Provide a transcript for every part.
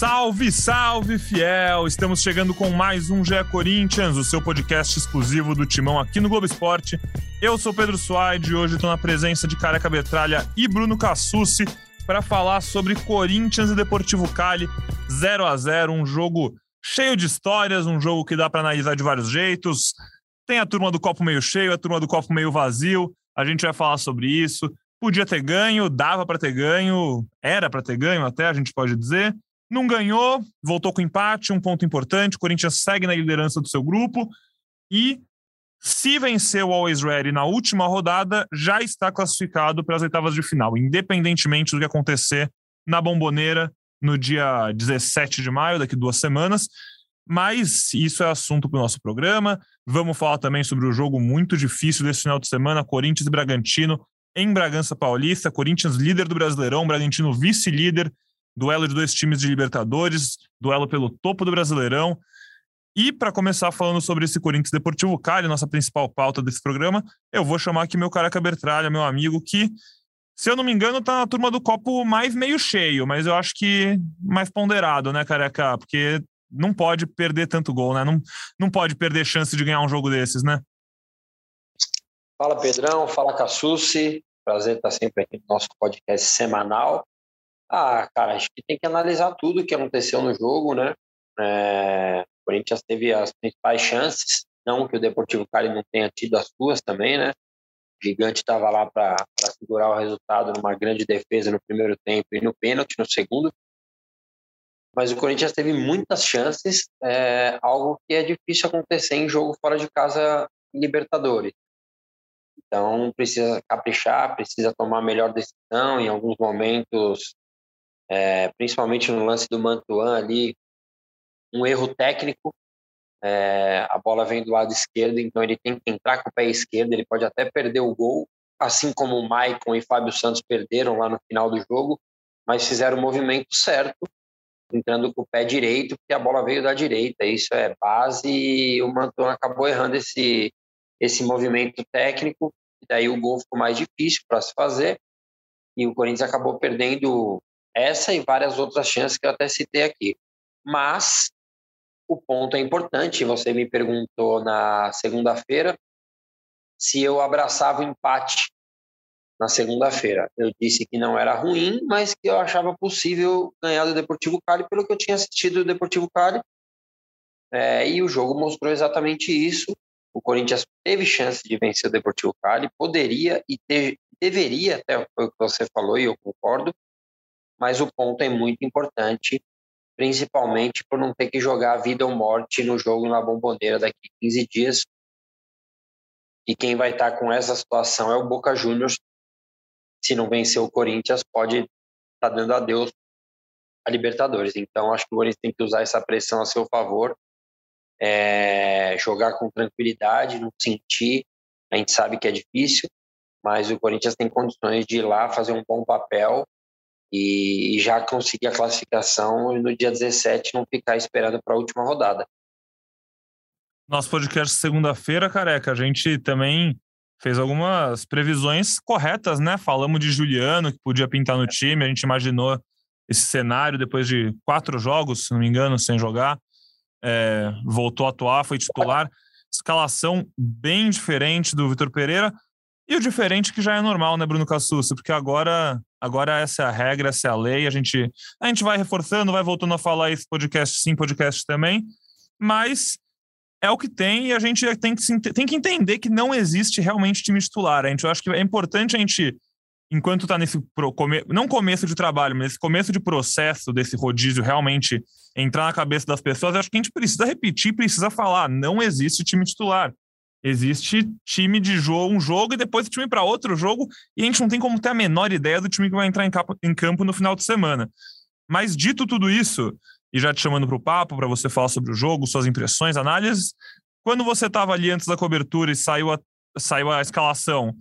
Salve, salve, fiel! Estamos chegando com mais um GE Corinthians, o seu podcast exclusivo do Timão aqui no Globo Esporte. Eu sou Pedro Suaide e hoje estou na presença de Careca Betralha e Bruno Cassucci para falar sobre Corinthians e Deportivo Cali 0 a 0 um jogo cheio de histórias, um jogo que dá para analisar de vários jeitos. Tem a turma do copo meio cheio, a turma do copo meio vazio. A gente vai falar sobre isso. Podia ter ganho, dava para ter ganho, era para ter ganho até, a gente pode dizer. Não ganhou, voltou com empate, um ponto importante. O Corinthians segue na liderança do seu grupo e, se vencer o Always Ready na última rodada, já está classificado para as oitavas de final, independentemente do que acontecer na Bomboneira no dia 17 de maio, daqui duas semanas. Mas isso é assunto para o nosso programa. Vamos falar também sobre o jogo muito difícil desse final de semana: Corinthians e Bragantino em Bragança Paulista. Corinthians líder do Brasileirão, Bragantino vice-líder duelo de dois times de Libertadores, duelo pelo topo do Brasileirão. E para começar falando sobre esse Corinthians Deportivo Cali, nossa principal pauta desse programa, eu vou chamar aqui meu Caraca Bertralha, meu amigo, que, se eu não me engano, tá na turma do copo mais meio cheio, mas eu acho que mais ponderado, né, Careca? Porque não pode perder tanto gol, né? Não, não pode perder chance de ganhar um jogo desses, né? Fala, Pedrão. Fala, Cassucci. Prazer estar sempre aqui no nosso podcast semanal. Ah, cara, acho que tem que analisar tudo o que aconteceu no jogo, né? É, o Corinthians teve as principais chances, não que o Deportivo Cali não tenha tido as suas também, né? O Gigante estava lá para segurar o resultado numa grande defesa no primeiro tempo e no pênalti no segundo. Mas o Corinthians teve muitas chances, é, algo que é difícil acontecer em jogo fora de casa em Libertadores. Então precisa caprichar, precisa tomar melhor decisão. Em alguns momentos é, principalmente no lance do Mantuan ali, um erro técnico. É, a bola vem do lado esquerdo, então ele tem que entrar com o pé esquerdo. Ele pode até perder o gol, assim como o Maicon e Fábio Santos perderam lá no final do jogo, mas fizeram o movimento certo, entrando com o pé direito, porque a bola veio da direita. Isso é base e o Mantuan acabou errando esse, esse movimento técnico. E daí o gol ficou mais difícil para se fazer e o Corinthians acabou perdendo essa e várias outras chances que eu até citei aqui. Mas o ponto é importante. Você me perguntou na segunda-feira se eu abraçava o empate na segunda-feira. Eu disse que não era ruim, mas que eu achava possível ganhar do Deportivo Cali pelo que eu tinha assistido do Deportivo Cali. É, e o jogo mostrou exatamente isso. O Corinthians teve chance de vencer o Deportivo Cali, poderia e deveria, até foi o que você falou e eu concordo, mas o ponto é muito importante, principalmente por não ter que jogar vida ou morte no jogo na Bomboneira daqui a 15 dias. E quem vai estar com essa situação é o Boca Juniors. Se não vencer o Corinthians, pode estar tá dando adeus a Libertadores. Então, acho que o Corinthians tem que usar essa pressão a seu favor, é, jogar com tranquilidade, não sentir. A gente sabe que é difícil, mas o Corinthians tem condições de ir lá fazer um bom papel e, já conseguir a classificação e no dia 17 não ficar esperando para a última rodada. Nosso podcast segunda-feira, careca, a gente também fez algumas previsões corretas, né? Falamos de Juliano, que podia pintar no time, a gente imaginou esse cenário depois de quatro jogos, se não me engano, sem jogar. É, voltou a atuar, foi titular. Escalação bem diferente do Vitor Pereira. E o diferente que já é normal, né, Bruno Cassucci? Porque agora, agora essa é a regra, essa é a lei. A gente, a gente vai reforçando, vai voltando a falar esse podcast sim, podcast também. Mas é o que tem e a gente tem que, tem que entender que não existe realmente time titular. A gente, eu acho que é importante a gente, enquanto está nesse come, não começo de trabalho, mas nesse começo de processo desse rodízio realmente entrar na cabeça das pessoas, acho que a gente precisa repetir, precisa falar, não existe time titular. Existe time de jogo, um jogo e depois time para outro jogo, e a gente não tem como ter a menor ideia do time que vai entrar em campo, em campo no final de semana. Mas dito tudo isso, e já te chamando para o papo, para você falar sobre o jogo, suas impressões, análises, quando você estava ali antes da cobertura e saiu a, saiu a escalação,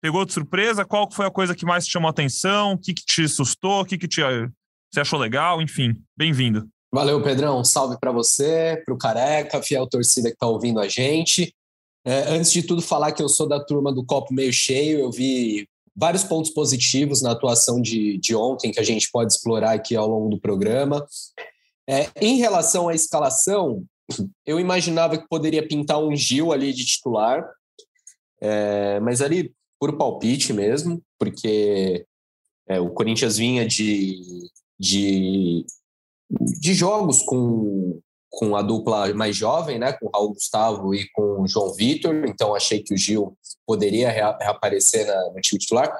pegou de surpresa? Qual foi a coisa que mais te chamou a atenção? O que, que te assustou? O que, que te, você achou legal? Enfim, bem-vindo. Valeu, Pedrão. Salve para você, para o Careca, fiel torcida que está ouvindo a gente. É, antes de tudo, falar que eu sou da turma do copo meio cheio. Eu vi vários pontos positivos na atuação de, de ontem que a gente pode explorar aqui ao longo do programa. É, em relação à escalação, eu imaginava que poderia pintar um Gil ali de titular, é, mas ali por palpite mesmo, porque é, o Corinthians vinha de, de, de jogos com, com a dupla mais jovem, né, com o Raul Gustavo e com o João Vitor, então achei que o Gil poderia reaparecer na, no time titular.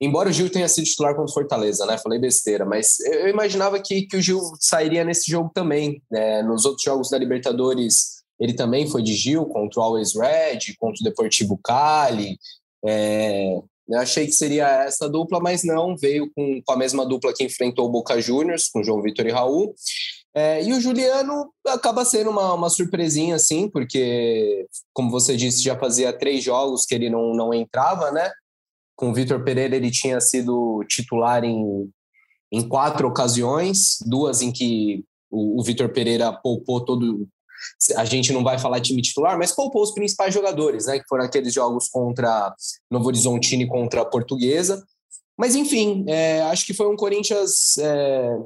Embora o Gil tenha sido titular contra o Fortaleza, né? Falei besteira, mas eu imaginava que, que o Gil sairia nesse jogo também. Né? Nos outros jogos da Libertadores, ele também foi de Gil contra o Always Red, contra o Deportivo Cali. É, eu achei que seria essa dupla, mas não, veio com, com a mesma dupla que enfrentou o Boca Juniors, com João Vitor e Raul. É, e o Juliano acaba sendo uma, uma surpresinha, assim, porque, como você disse, já fazia três jogos que ele não, não entrava, né? Com o Vitor Pereira, ele tinha sido titular em, em quatro ocasiões, duas em que o, o Vitor Pereira poupou todo. A gente não vai falar time titular, mas poupou os principais jogadores, né? Que foram aqueles jogos contra Novo Horizontino e contra a Portuguesa. Mas, enfim, é, acho que foi um Corinthians é,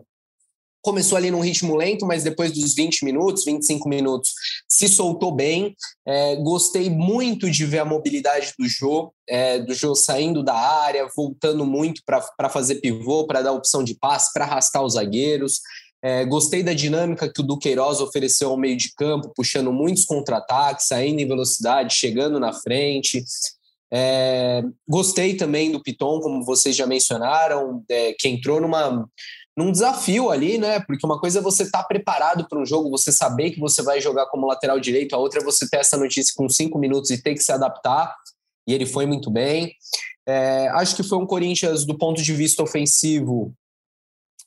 começou ali num ritmo lento, mas depois dos 20 minutos, 25 minutos, se soltou bem. É, gostei muito de ver a mobilidade do Jô, é, do Jô saindo da área, voltando muito para fazer pivô, para dar opção de passe, para arrastar os zagueiros. É, gostei da dinâmica que o Duqueiroz ofereceu ao meio de campo, puxando muitos contra-ataques, saindo em velocidade, chegando na frente. É, gostei também do Piton, como vocês já mencionaram, é, que entrou numa, num desafio ali, né? Porque uma coisa é você estar tá preparado para um jogo, você saber que você vai jogar como lateral direito, a outra é você ter essa notícia com cinco minutos e ter que se adaptar. E ele foi muito bem. É, acho que foi um Corinthians, do ponto de vista ofensivo,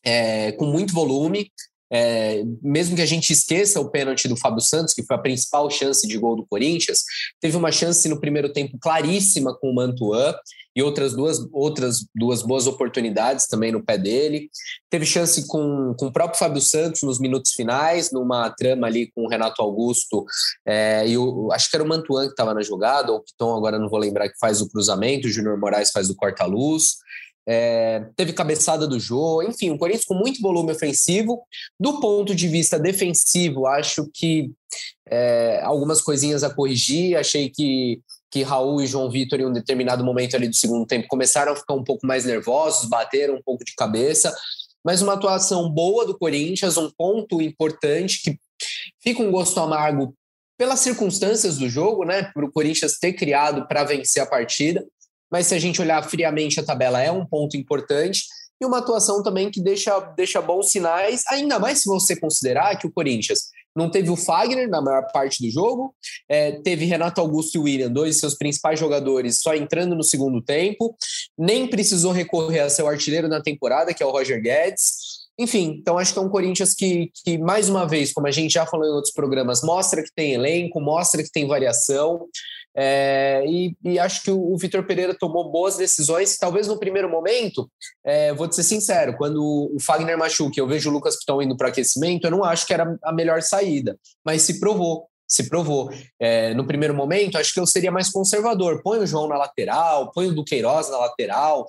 é, com muito volume. É, mesmo que a gente esqueça o pênalti do Fábio Santos, que foi a principal chance de gol do Corinthians, teve uma chance no primeiro tempo claríssima com o Mantuan e outras duas, outras duas boas oportunidades também no pé dele. Teve chance com, com o próprio Fábio Santos nos minutos finais, numa trama ali com o Renato Augusto é, e o, acho que era o Mantuan que estava na jogada, ou o Piton, agora não vou lembrar, que faz o cruzamento, o Júnior Moraes faz o corta-luz. É, teve cabeçada do Jô, enfim, o Corinthians com muito volume ofensivo. Do ponto de vista defensivo, acho que é, algumas coisinhas a corrigir. Achei que, que Raul e João Vitor, em um determinado momento ali do segundo tempo, começaram a ficar um pouco mais nervosos, bateram um pouco de cabeça. Mas uma atuação boa do Corinthians, um ponto importante que fica um gosto amargo pelas circunstâncias do jogo, né? Para o Corinthians ter criado para vencer a partida mas se a gente olhar friamente a tabela, é um ponto importante. E uma atuação também que deixa, deixa bons sinais, ainda mais se você considerar que o Corinthians não teve o Fagner na maior parte do jogo, é, teve Renato Augusto e William, dois de seus principais jogadores, só entrando no segundo tempo, nem precisou recorrer a seu artilheiro na temporada, que é o Roger Guedes. Enfim, então acho que é um Corinthians que, que, mais uma vez, como a gente já falou em outros programas, mostra que tem elenco, mostra que tem variação. É, e, e, acho que o, o Vitor Pereira tomou boas decisões. Talvez no primeiro momento, é, vou ser sincero, quando o Fagner machuca, eu vejo o Lucas Piton indo para aquecimento, eu não acho que era a melhor saída, mas se provou. Se provou. É, no primeiro momento, acho que eu seria mais conservador. Põe o João na lateral, põe o Duqueiroz na lateral,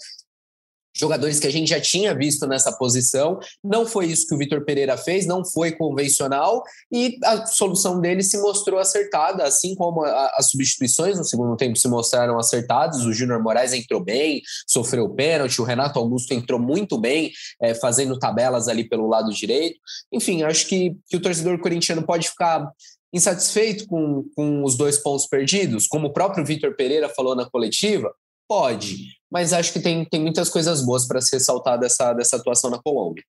jogadores que a gente já tinha visto nessa posição. Não foi isso que o Vitor Pereira fez, não foi convencional e a solução dele se mostrou acertada, assim como a, as substituições no segundo tempo se mostraram acertadas. O Júnior Moraes entrou bem, sofreu pênalti, o Renato Augusto entrou muito bem, é, fazendo tabelas ali pelo lado direito. Enfim, acho que, que o torcedor corintiano pode ficar insatisfeito com, com os dois pontos perdidos, como o próprio Vitor Pereira falou na coletiva, Pode, mas acho que tem, tem muitas coisas boas para se ressaltar dessa, dessa atuação na Colômbia.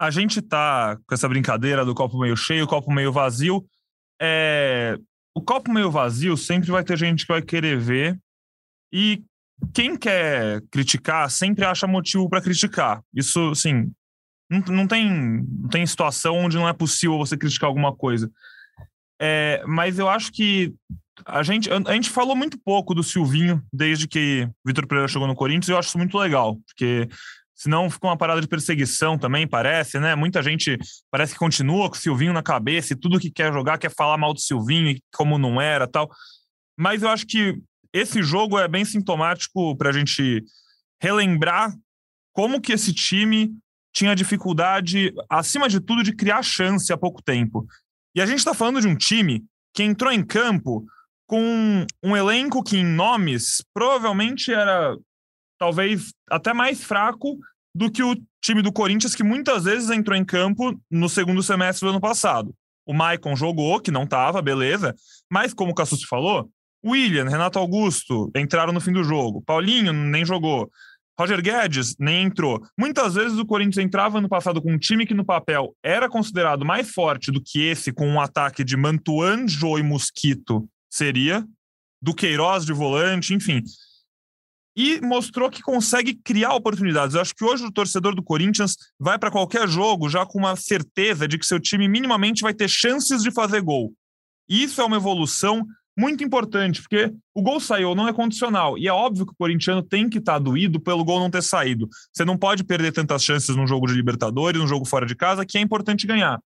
A gente tá com essa brincadeira do copo meio cheio, copo meio vazio. É... O copo meio vazio sempre vai ter gente que vai querer ver. E quem quer criticar sempre acha motivo para criticar. Isso, assim, não, não, tem, não tem situação onde não é possível você criticar alguma coisa. É, mas eu acho que a gente, a, gente falou muito pouco do Silvinho desde que Vitor Pereira chegou no Corinthians e eu acho isso muito legal, porque senão fica uma parada de perseguição também, parece, né? Muita gente parece que continua com o Silvinho na cabeça e tudo que quer jogar quer falar mal do Silvinho e como não era tal. Mas eu acho que esse jogo é bem sintomático para a gente relembrar como que esse time tinha dificuldade, acima de tudo, de criar chance há pouco tempo. E a gente está falando de um time que entrou em campo com um elenco que, em nomes, provavelmente era talvez até mais fraco do que o time do Corinthians, que muitas vezes entrou em campo no segundo semestre do ano passado. O Maicon jogou, que não estava, beleza, mas como o Cassus falou, William, Renato Augusto entraram no fim do jogo, Paulinho nem jogou, Roger Guedes nem entrou. Muitas vezes o Corinthians entrava no passado com um time que no papel era considerado mais forte do que esse, com um ataque de Mantuan, Jô e Mosquito seria, do Queiroz de volante, enfim. E mostrou que consegue criar oportunidades. Eu acho que hoje o torcedor do Corinthians vai para qualquer jogo já com uma certeza de que seu time minimamente vai ter chances de fazer gol. Isso é uma evolução muito importante, porque o gol saiu, não é condicional. E é óbvio que o corintiano tem que estar tá doído pelo gol não ter saído. Você não pode perder tantas chances num jogo de Libertadores, num jogo fora de casa, que é importante ganhar.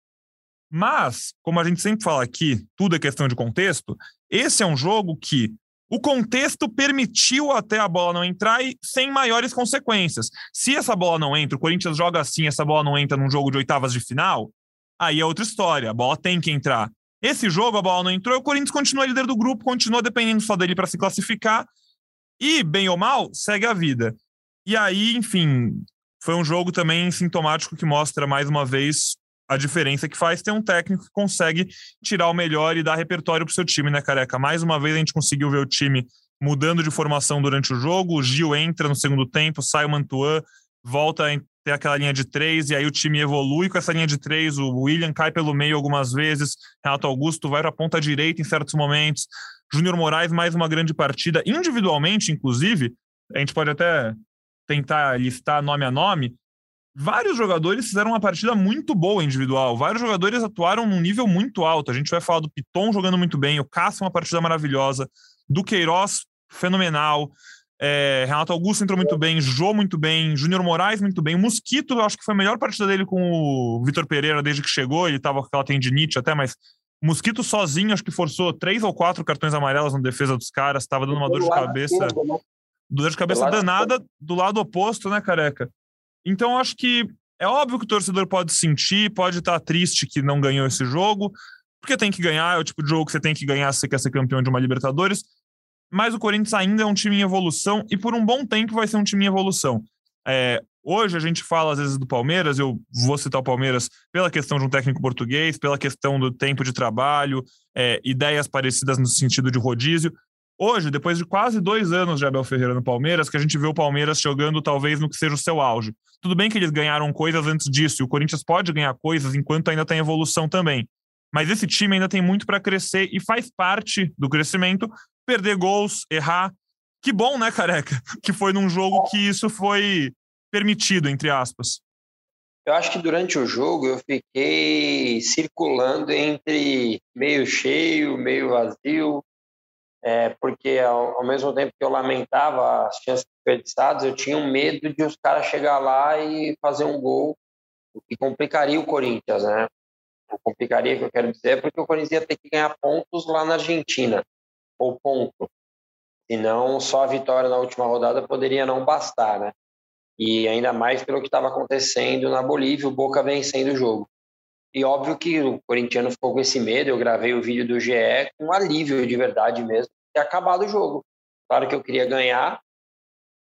Mas, como a gente sempre fala aqui, tudo é questão de contexto, esse é um jogo que o contexto permitiu até a bola não entrar e sem maiores consequências. Se essa bola não entra, o Corinthians joga assim, essa bola não entra num jogo de oitavas de final, aí é outra história. A bola tem que entrar. Esse jogo, a bola não entrou, o Corinthians continua líder do grupo, continua dependendo só dele para se classificar. E, bem ou mal, segue a vida. E aí, enfim, foi um jogo também sintomático que mostra mais uma vez a diferença que faz ter um técnico que consegue tirar o melhor e dar repertório para o seu time, né, careca? Mais uma vez a gente conseguiu ver o time mudando de formação durante o jogo. O Gil entra no segundo tempo, sai o Mantuan, volta ter aquela linha de três, e aí o time evolui com essa linha de três. O William cai pelo meio algumas vezes, Renato Augusto vai para a ponta direita em certos momentos. Júnior Moraes, mais uma grande partida, individualmente, inclusive. A gente pode até tentar listar nome a nome. Vários jogadores fizeram uma partida muito boa individual. Vários jogadores atuaram num nível muito alto. A gente vai falar do Piton jogando muito bem, o Cássio, uma partida maravilhosa, do Queiroz, fenomenal. É, Renato Augusto entrou muito bem, Jô muito bem, Júnior Moraes muito bem. O Mosquito, acho que foi a melhor partida dele com o Vitor Pereira desde que chegou. Ele estava com aquela tendinite até, mas Mosquito sozinho, acho que forçou três ou quatro cartões amarelos na defesa dos caras, estava dando uma dor de cabeça. Né? Dor de cabeça danada do lado oposto, né, careca? Então, acho que é óbvio que o torcedor pode sentir, pode estar triste que não ganhou esse jogo, porque tem que ganhar, é o tipo de jogo que você tem que ganhar se você quer ser campeão de uma Libertadores mas o Corinthians ainda é um time em evolução e por um bom tempo vai ser um time em evolução. É, hoje a gente fala às vezes do Palmeiras, eu vou citar o Palmeiras pela questão de um técnico português, pela questão do tempo de trabalho, é, ideias parecidas no sentido de rodízio. Hoje, depois de quase dois anos de Abel Ferreira no Palmeiras, que a gente vê o Palmeiras jogando talvez no que seja o seu auge. Tudo bem que eles ganharam coisas antes disso, e o Corinthians pode ganhar coisas enquanto ainda tem evolução também. Mas esse time ainda tem muito para crescer e faz parte do crescimento perder gols, errar. Que bom, né, careca? Que foi num jogo que isso foi permitido, entre aspas. Eu acho que durante o jogo eu fiquei circulando entre meio cheio, meio vazio, é, porque ao, ao, mesmo tempo que eu lamentava as chances desperdiçadas, eu tinha um medo de os caras chegar lá e fazer um gol, o que complicaria o Corinthians, né? O complicaria, que eu quero dizer, é porque o Corinthians ia ter que ganhar pontos lá na Argentina ou ponto. Senão, só a vitória na última rodada poderia não bastar, né? E ainda mais pelo que estava acontecendo na Bolívia, o Boca vencendo o jogo. E óbvio que o corintiano ficou com esse medo. Eu gravei o vídeo do GE com alívio de verdade mesmo, ter acabado o jogo. Claro que eu queria ganhar,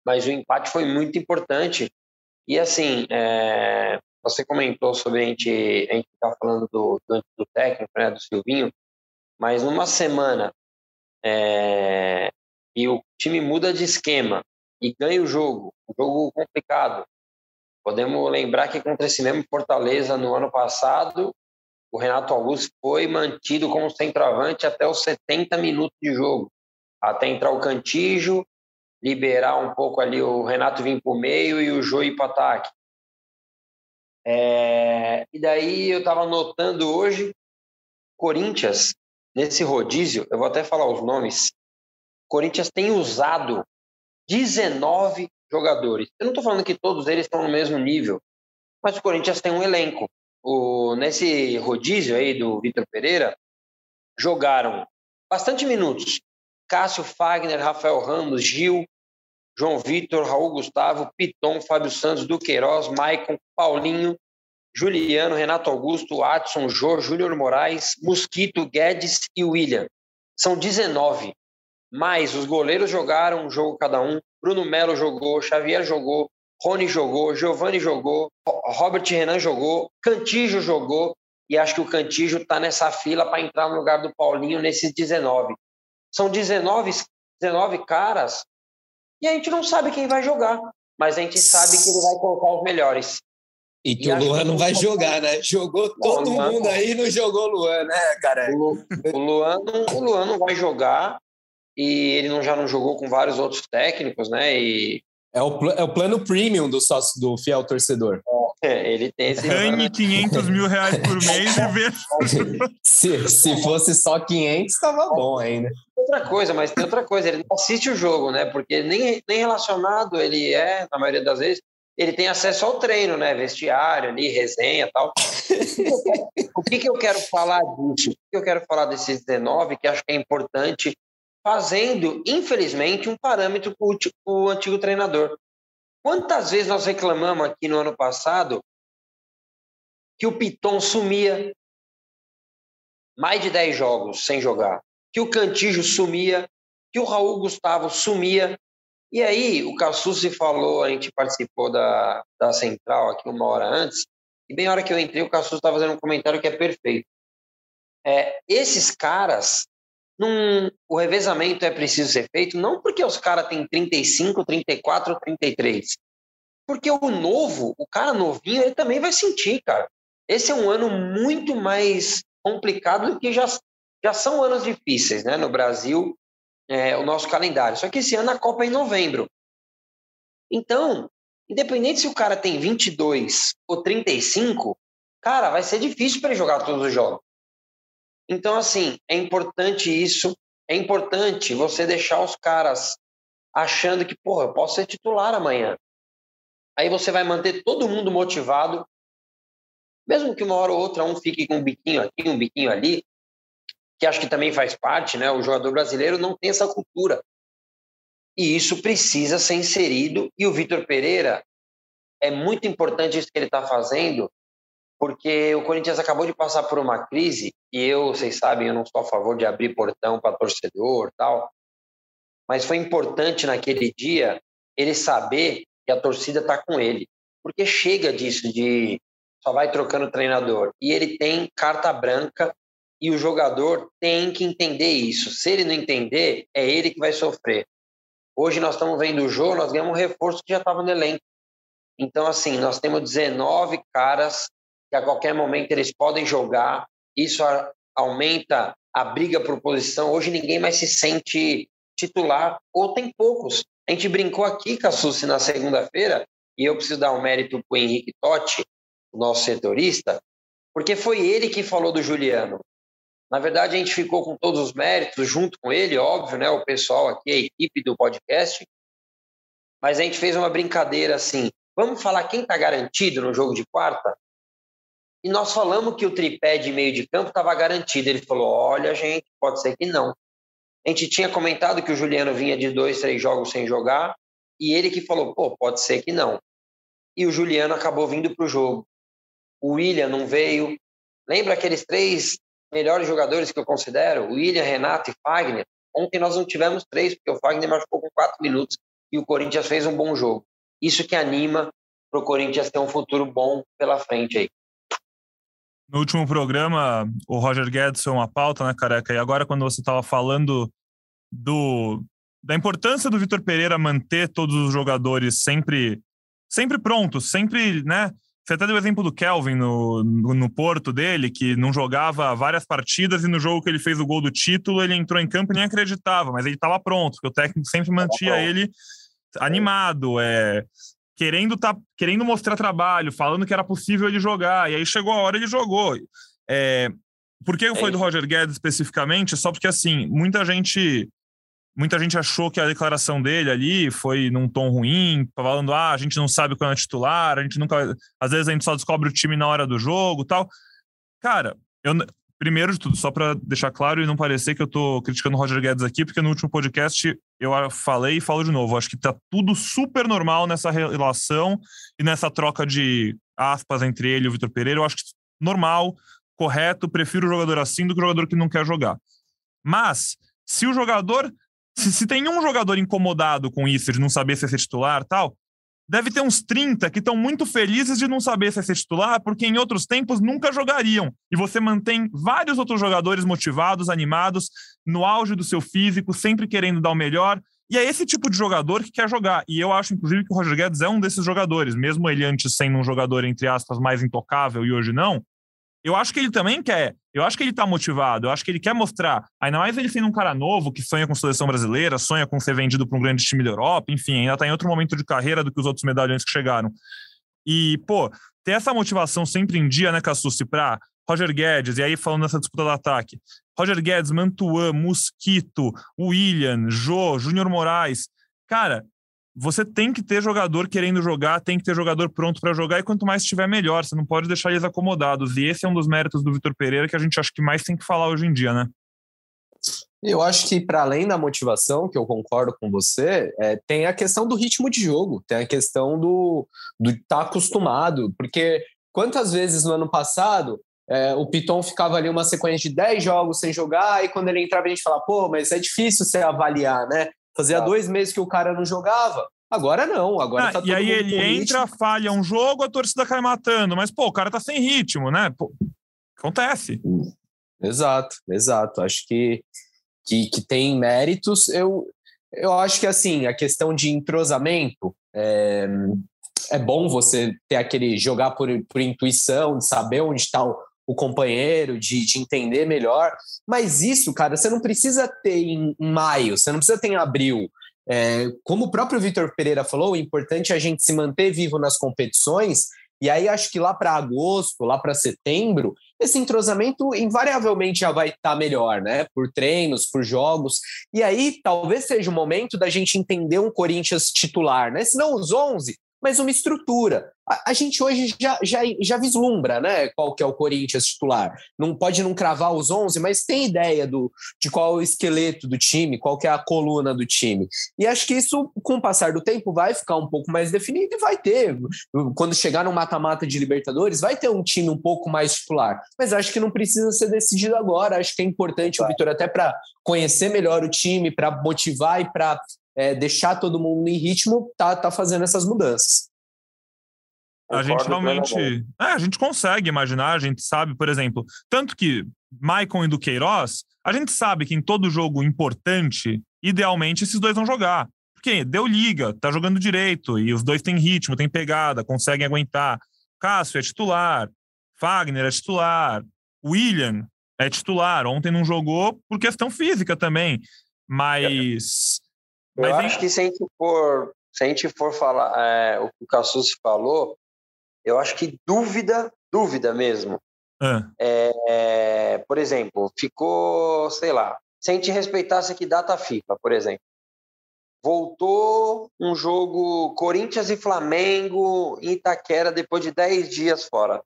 mas o empate foi muito importante. E assim, é, você comentou sobre a gente, a gente tá falando do, do, do técnico, né, do Silvinho, mas numa semana é, e o time muda de esquema e ganha o jogo, um jogo complicado. Podemos lembrar que contra esse mesmo Fortaleza no ano passado, o Renato Augusto foi mantido como centroavante até os 70 minutos de jogo, até entrar o Cantijo, liberar um pouco ali o Renato vir para o meio e o Jô ir para ataque. É, e daí eu estava notando hoje, Corinthians nesse rodízio, eu vou até falar os nomes, Corinthians tem usado 19 jogadores. Eu não estou falando que todos eles estão no mesmo nível, mas o Corinthians tem um elenco. O, nesse rodízio aí do Vitor Pereira, jogaram bastante minutos. Cássio Fagner, Rafael Ramos, Gil, João Vitor, Raul Gustavo, Piton, Fábio Santos, Duqueiroz, Maicon, Paulinho, Juliano, Renato Augusto, Watson, Jô, Júnior Moraes, Mosquito, Guedes e William. São 19. Mas os goleiros jogaram um jogo cada um. Bruno Melo jogou, Xavier jogou, Rony jogou, Giovanni jogou, Robert Renan jogou, Cantijo jogou, e acho que o Cantijo está nessa fila para entrar no lugar do Paulinho nesses 19. São 19, 19 caras e a gente não sabe quem vai jogar, mas a gente sabe que ele vai colocar os melhores. E que e o Luan não vai jogar, né? Jogou todo Luan, mundo aí não jogou o Luan, né, cara? O, o, Luan, o Luan não vai jogar e ele não, já não jogou com vários outros técnicos, né? E é o, é o plano premium do sócio do fiel torcedor. É, ele tem esse. Ganhe 500 mil reais por mês e veja. se, se fosse só 500, estava bom ainda. Outra coisa, mas tem outra coisa, ele não assiste o jogo, né? Porque nem, nem relacionado ele é, na maioria das vezes, ele tem acesso ao treino, né? Vestiário ali, resenha tal. o que, que eu quero falar disso? O que eu quero falar desses 19, que acho que é importante fazendo, infelizmente, um parâmetro para o antigo treinador. Quantas vezes nós reclamamos aqui no ano passado que o Piton sumia mais de 10 jogos sem jogar, que o Cantijo sumia, que o Raul Gustavo sumia. E aí, o Cassucci falou, a gente participou da, da central aqui uma hora antes, e bem na hora que eu entrei, o Cassucci estava fazendo um comentário que é perfeito. É, esses caras, num, o revezamento é preciso ser feito não porque os caras têm 35, 34, 33. Porque o novo, o cara novinho, ele também vai sentir, cara. Esse é um ano muito mais complicado do que já, já são anos difíceis, né? No Brasil, é, o nosso calendário. Só que esse ano a Copa é em novembro. Então, independente se o cara tem 22 ou 35, cara, vai ser difícil para ele jogar todos os jogos. Então, assim, é importante isso. É importante você deixar os caras achando que, porra, eu posso ser titular amanhã. Aí você vai manter todo mundo motivado, mesmo que uma hora ou outra um fique com um biquinho aqui, um biquinho ali, que acho que também faz parte, né? O jogador brasileiro não tem essa cultura. E isso precisa ser inserido. E o Vitor Pereira, é muito importante isso que ele está fazendo, porque o Corinthians acabou de passar por uma crise e eu, vocês sabem, eu não sou a favor de abrir portão para torcedor tal, mas foi importante naquele dia ele saber que a torcida está com ele, porque chega disso de só vai trocando treinador e ele tem carta branca e o jogador tem que entender isso. Se ele não entender, é ele que vai sofrer. Hoje nós estamos vendo o jogo, nós ganhamos um reforço que já estava no elenco. Então, assim, nós temos 19 caras que a qualquer momento eles podem jogar. Isso aumenta a briga por posição. Hoje ninguém mais se sente titular, ou tem poucos. A gente brincou aqui, Cassucci, na segunda-feira, e eu preciso dar um mérito para o Henrique Totti, nosso setorista, porque foi ele que falou do Juliano. Na verdade, a gente ficou com todos os méritos, junto com ele, óbvio, né? O pessoal aqui, a equipe do podcast. Mas a gente fez uma brincadeira assim: vamos falar quem está garantido no jogo de quarta? E nós falamos que o tripé de meio de campo estava garantido. Ele falou: olha, gente, pode ser que não. A gente tinha comentado que o Juliano vinha de dois, três jogos sem jogar, e ele que falou: pô, pode ser que não. E o Juliano acabou vindo para o jogo. O William não veio. Lembra aqueles três melhores jogadores que eu considero? William, Renato e Fagner. Ontem nós não tivemos três, porque o Fagner machucou com quatro minutos e o Corinthians fez um bom jogo. Isso que anima para o Corinthians ter um futuro bom pela frente aí. No último programa, o Roger Guedes foi uma pauta, né, careca? E agora, quando você estava falando do, da importância do Vitor Pereira manter todos os jogadores sempre, sempre prontos, sempre, né? Você até deu o exemplo do Kelvin no, no, no, Porto dele, que não jogava várias partidas e no jogo que ele fez o gol do título, ele entrou em campo e nem acreditava, mas ele estava pronto, porque o técnico sempre mantinha ele animado, é, querendo, tá, querendo mostrar trabalho, falando que era possível ele jogar, e aí chegou a hora ele jogou. É, por que foi é do Roger Guedes especificamente? Só porque, assim, muita gente muita gente achou que a declaração dele ali foi num tom ruim, falando, ah, a gente não sabe quando é titular, a gente nunca... Às vezes a gente só descobre o time na hora do jogo tal. Cara, eu, Primeiro de tudo, só para deixar claro e não parecer que eu estou criticando o Roger Guedes aqui, porque no último podcast eu falei e falo de novo. Acho que está tudo super normal nessa relação e nessa troca de aspas entre ele e o Vitor Pereira. Eu acho que normal, correto. Prefiro o jogador assim do que o jogador que não quer jogar. Mas, se o jogador. Se, se tem um jogador incomodado com isso, de não saber se é titular tal, deve ter uns 30 que estão muito felizes de não saber se é ser titular, porque em outros tempos nunca jogariam. E você mantém vários outros jogadores motivados, animados, no auge do seu físico, sempre querendo dar o melhor. E é esse tipo de jogador que quer jogar. E eu acho, inclusive, que o Roger Guedes é um desses jogadores, mesmo ele antes sendo um jogador, entre aspas, mais intocável e hoje não. Eu acho que ele também quer. Eu acho que ele tá motivado. Eu acho que ele quer mostrar. Ainda mais ele sendo um cara novo que sonha com seleção brasileira, sonha com ser vendido para um grande time da Europa. Enfim, ainda tá em outro momento de carreira do que os outros medalhões que chegaram. E, pô, ter essa motivação sempre em dia, né, Cassucci, pra Roger Guedes, e aí falando dessa disputa do ataque. Roger Guedes, Mantuan, Mosquito, William, Jô, Júnior Moraes. Cara, você tem que ter jogador querendo jogar, tem que ter jogador pronto para jogar, e quanto mais estiver, melhor. Você não pode deixar eles acomodados. E esse é um dos méritos do Vitor Pereira que a gente acha que mais tem que falar hoje em dia, né? Eu acho que, para além da motivação, que eu concordo com você, é, tem a questão do ritmo de jogo, tem a questão do estar tá acostumado. Porque quantas vezes no ano passado é, o Piton ficava ali uma sequência de 10 jogos sem jogar, e quando ele entrava, a gente falava, pô, mas é difícil você avaliar, né? Fazia tá. dois meses que o cara não jogava. Agora não, agora ah, tá E aí ele entra, falha um jogo, a torcida cai matando. Mas, pô, o cara tá sem ritmo, né? Pô, acontece. Exato, exato. Acho que, que, que tem méritos. Eu, eu acho que, assim, a questão de entrosamento é, é bom você ter aquele jogar por, por intuição, de saber onde está o, o companheiro, de, de entender melhor. Mas isso, cara, você não precisa ter em, maio, você não precisa ter em abril. É, como o próprio Vitor Pereira falou, o importante é a gente se manter vivo nas competições. E aí acho que lá para agosto, lá para setembro, esse entrosamento invariavelmente já vai estar tá melhor, né? Por treinos, por jogos. E aí talvez seja o momento da gente entender um Corinthians titular, né? Se não os 11, mas uma estrutura. A, a, gente hoje já, já, já vislumbra né, qual que é o Corinthians titular. Não pode não cravar os 11, mas tem ideia do, de qual é o esqueleto do time, qual que é a coluna do time. E acho que isso, com o passar do tempo, vai ficar um pouco mais definido e vai ter. Quando chegar no mata-mata de Libertadores, vai ter um time um pouco mais titular. Mas acho que não precisa ser decidido agora. Acho que é importante o Vitor até para conhecer melhor o time, para motivar e para é, deixar todo mundo em ritmo, tá, tá fazendo essas mudanças. A gente realmente. É, a gente consegue imaginar, a gente sabe, por exemplo, tanto que Maicon e Duqueiroz, a gente sabe que em todo jogo importante, idealmente esses dois vão jogar. Porque deu liga, tá jogando direito, e os dois têm ritmo, têm pegada, conseguem aguentar. Cássio é titular, Fagner é titular, William é titular. Ontem não jogou por questão física também. Mas eu Mas acho que se a gente for, se a gente for falar é, o que o Cassus falou, eu acho que dúvida, dúvida mesmo. Ah. É, por exemplo, ficou, sei lá, se a gente respeitasse aqui data FIFA, por exemplo. Voltou um jogo Corinthians e Flamengo em Itaquera depois de 10 dias fora.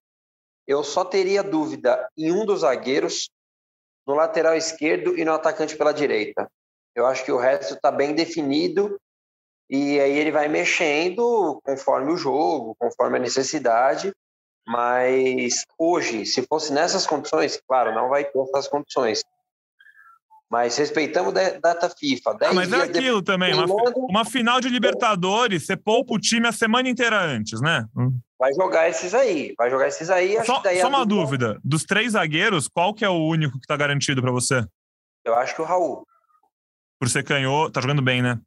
Eu só teria dúvida em um dos zagueiros, no lateral esquerdo e no atacante pela direita. Eu acho que o resto está bem definido e aí ele vai mexendo conforme o jogo, conforme a necessidade. Mas hoje, se fosse nessas condições, claro, não vai ter essas condições. Mas respeitamos a data FIFA. Ah, mas é aquilo também, uma, uma, final de Libertadores, você poupa o time a semana inteira antes, né? Vai jogar esses aí, vai jogar esses aí. Só, só uma dúvida, dos três zagueiros, qual que é o único que está garantido para você? Eu acho que o Raul por ser canhoto, tá jogando bem, né?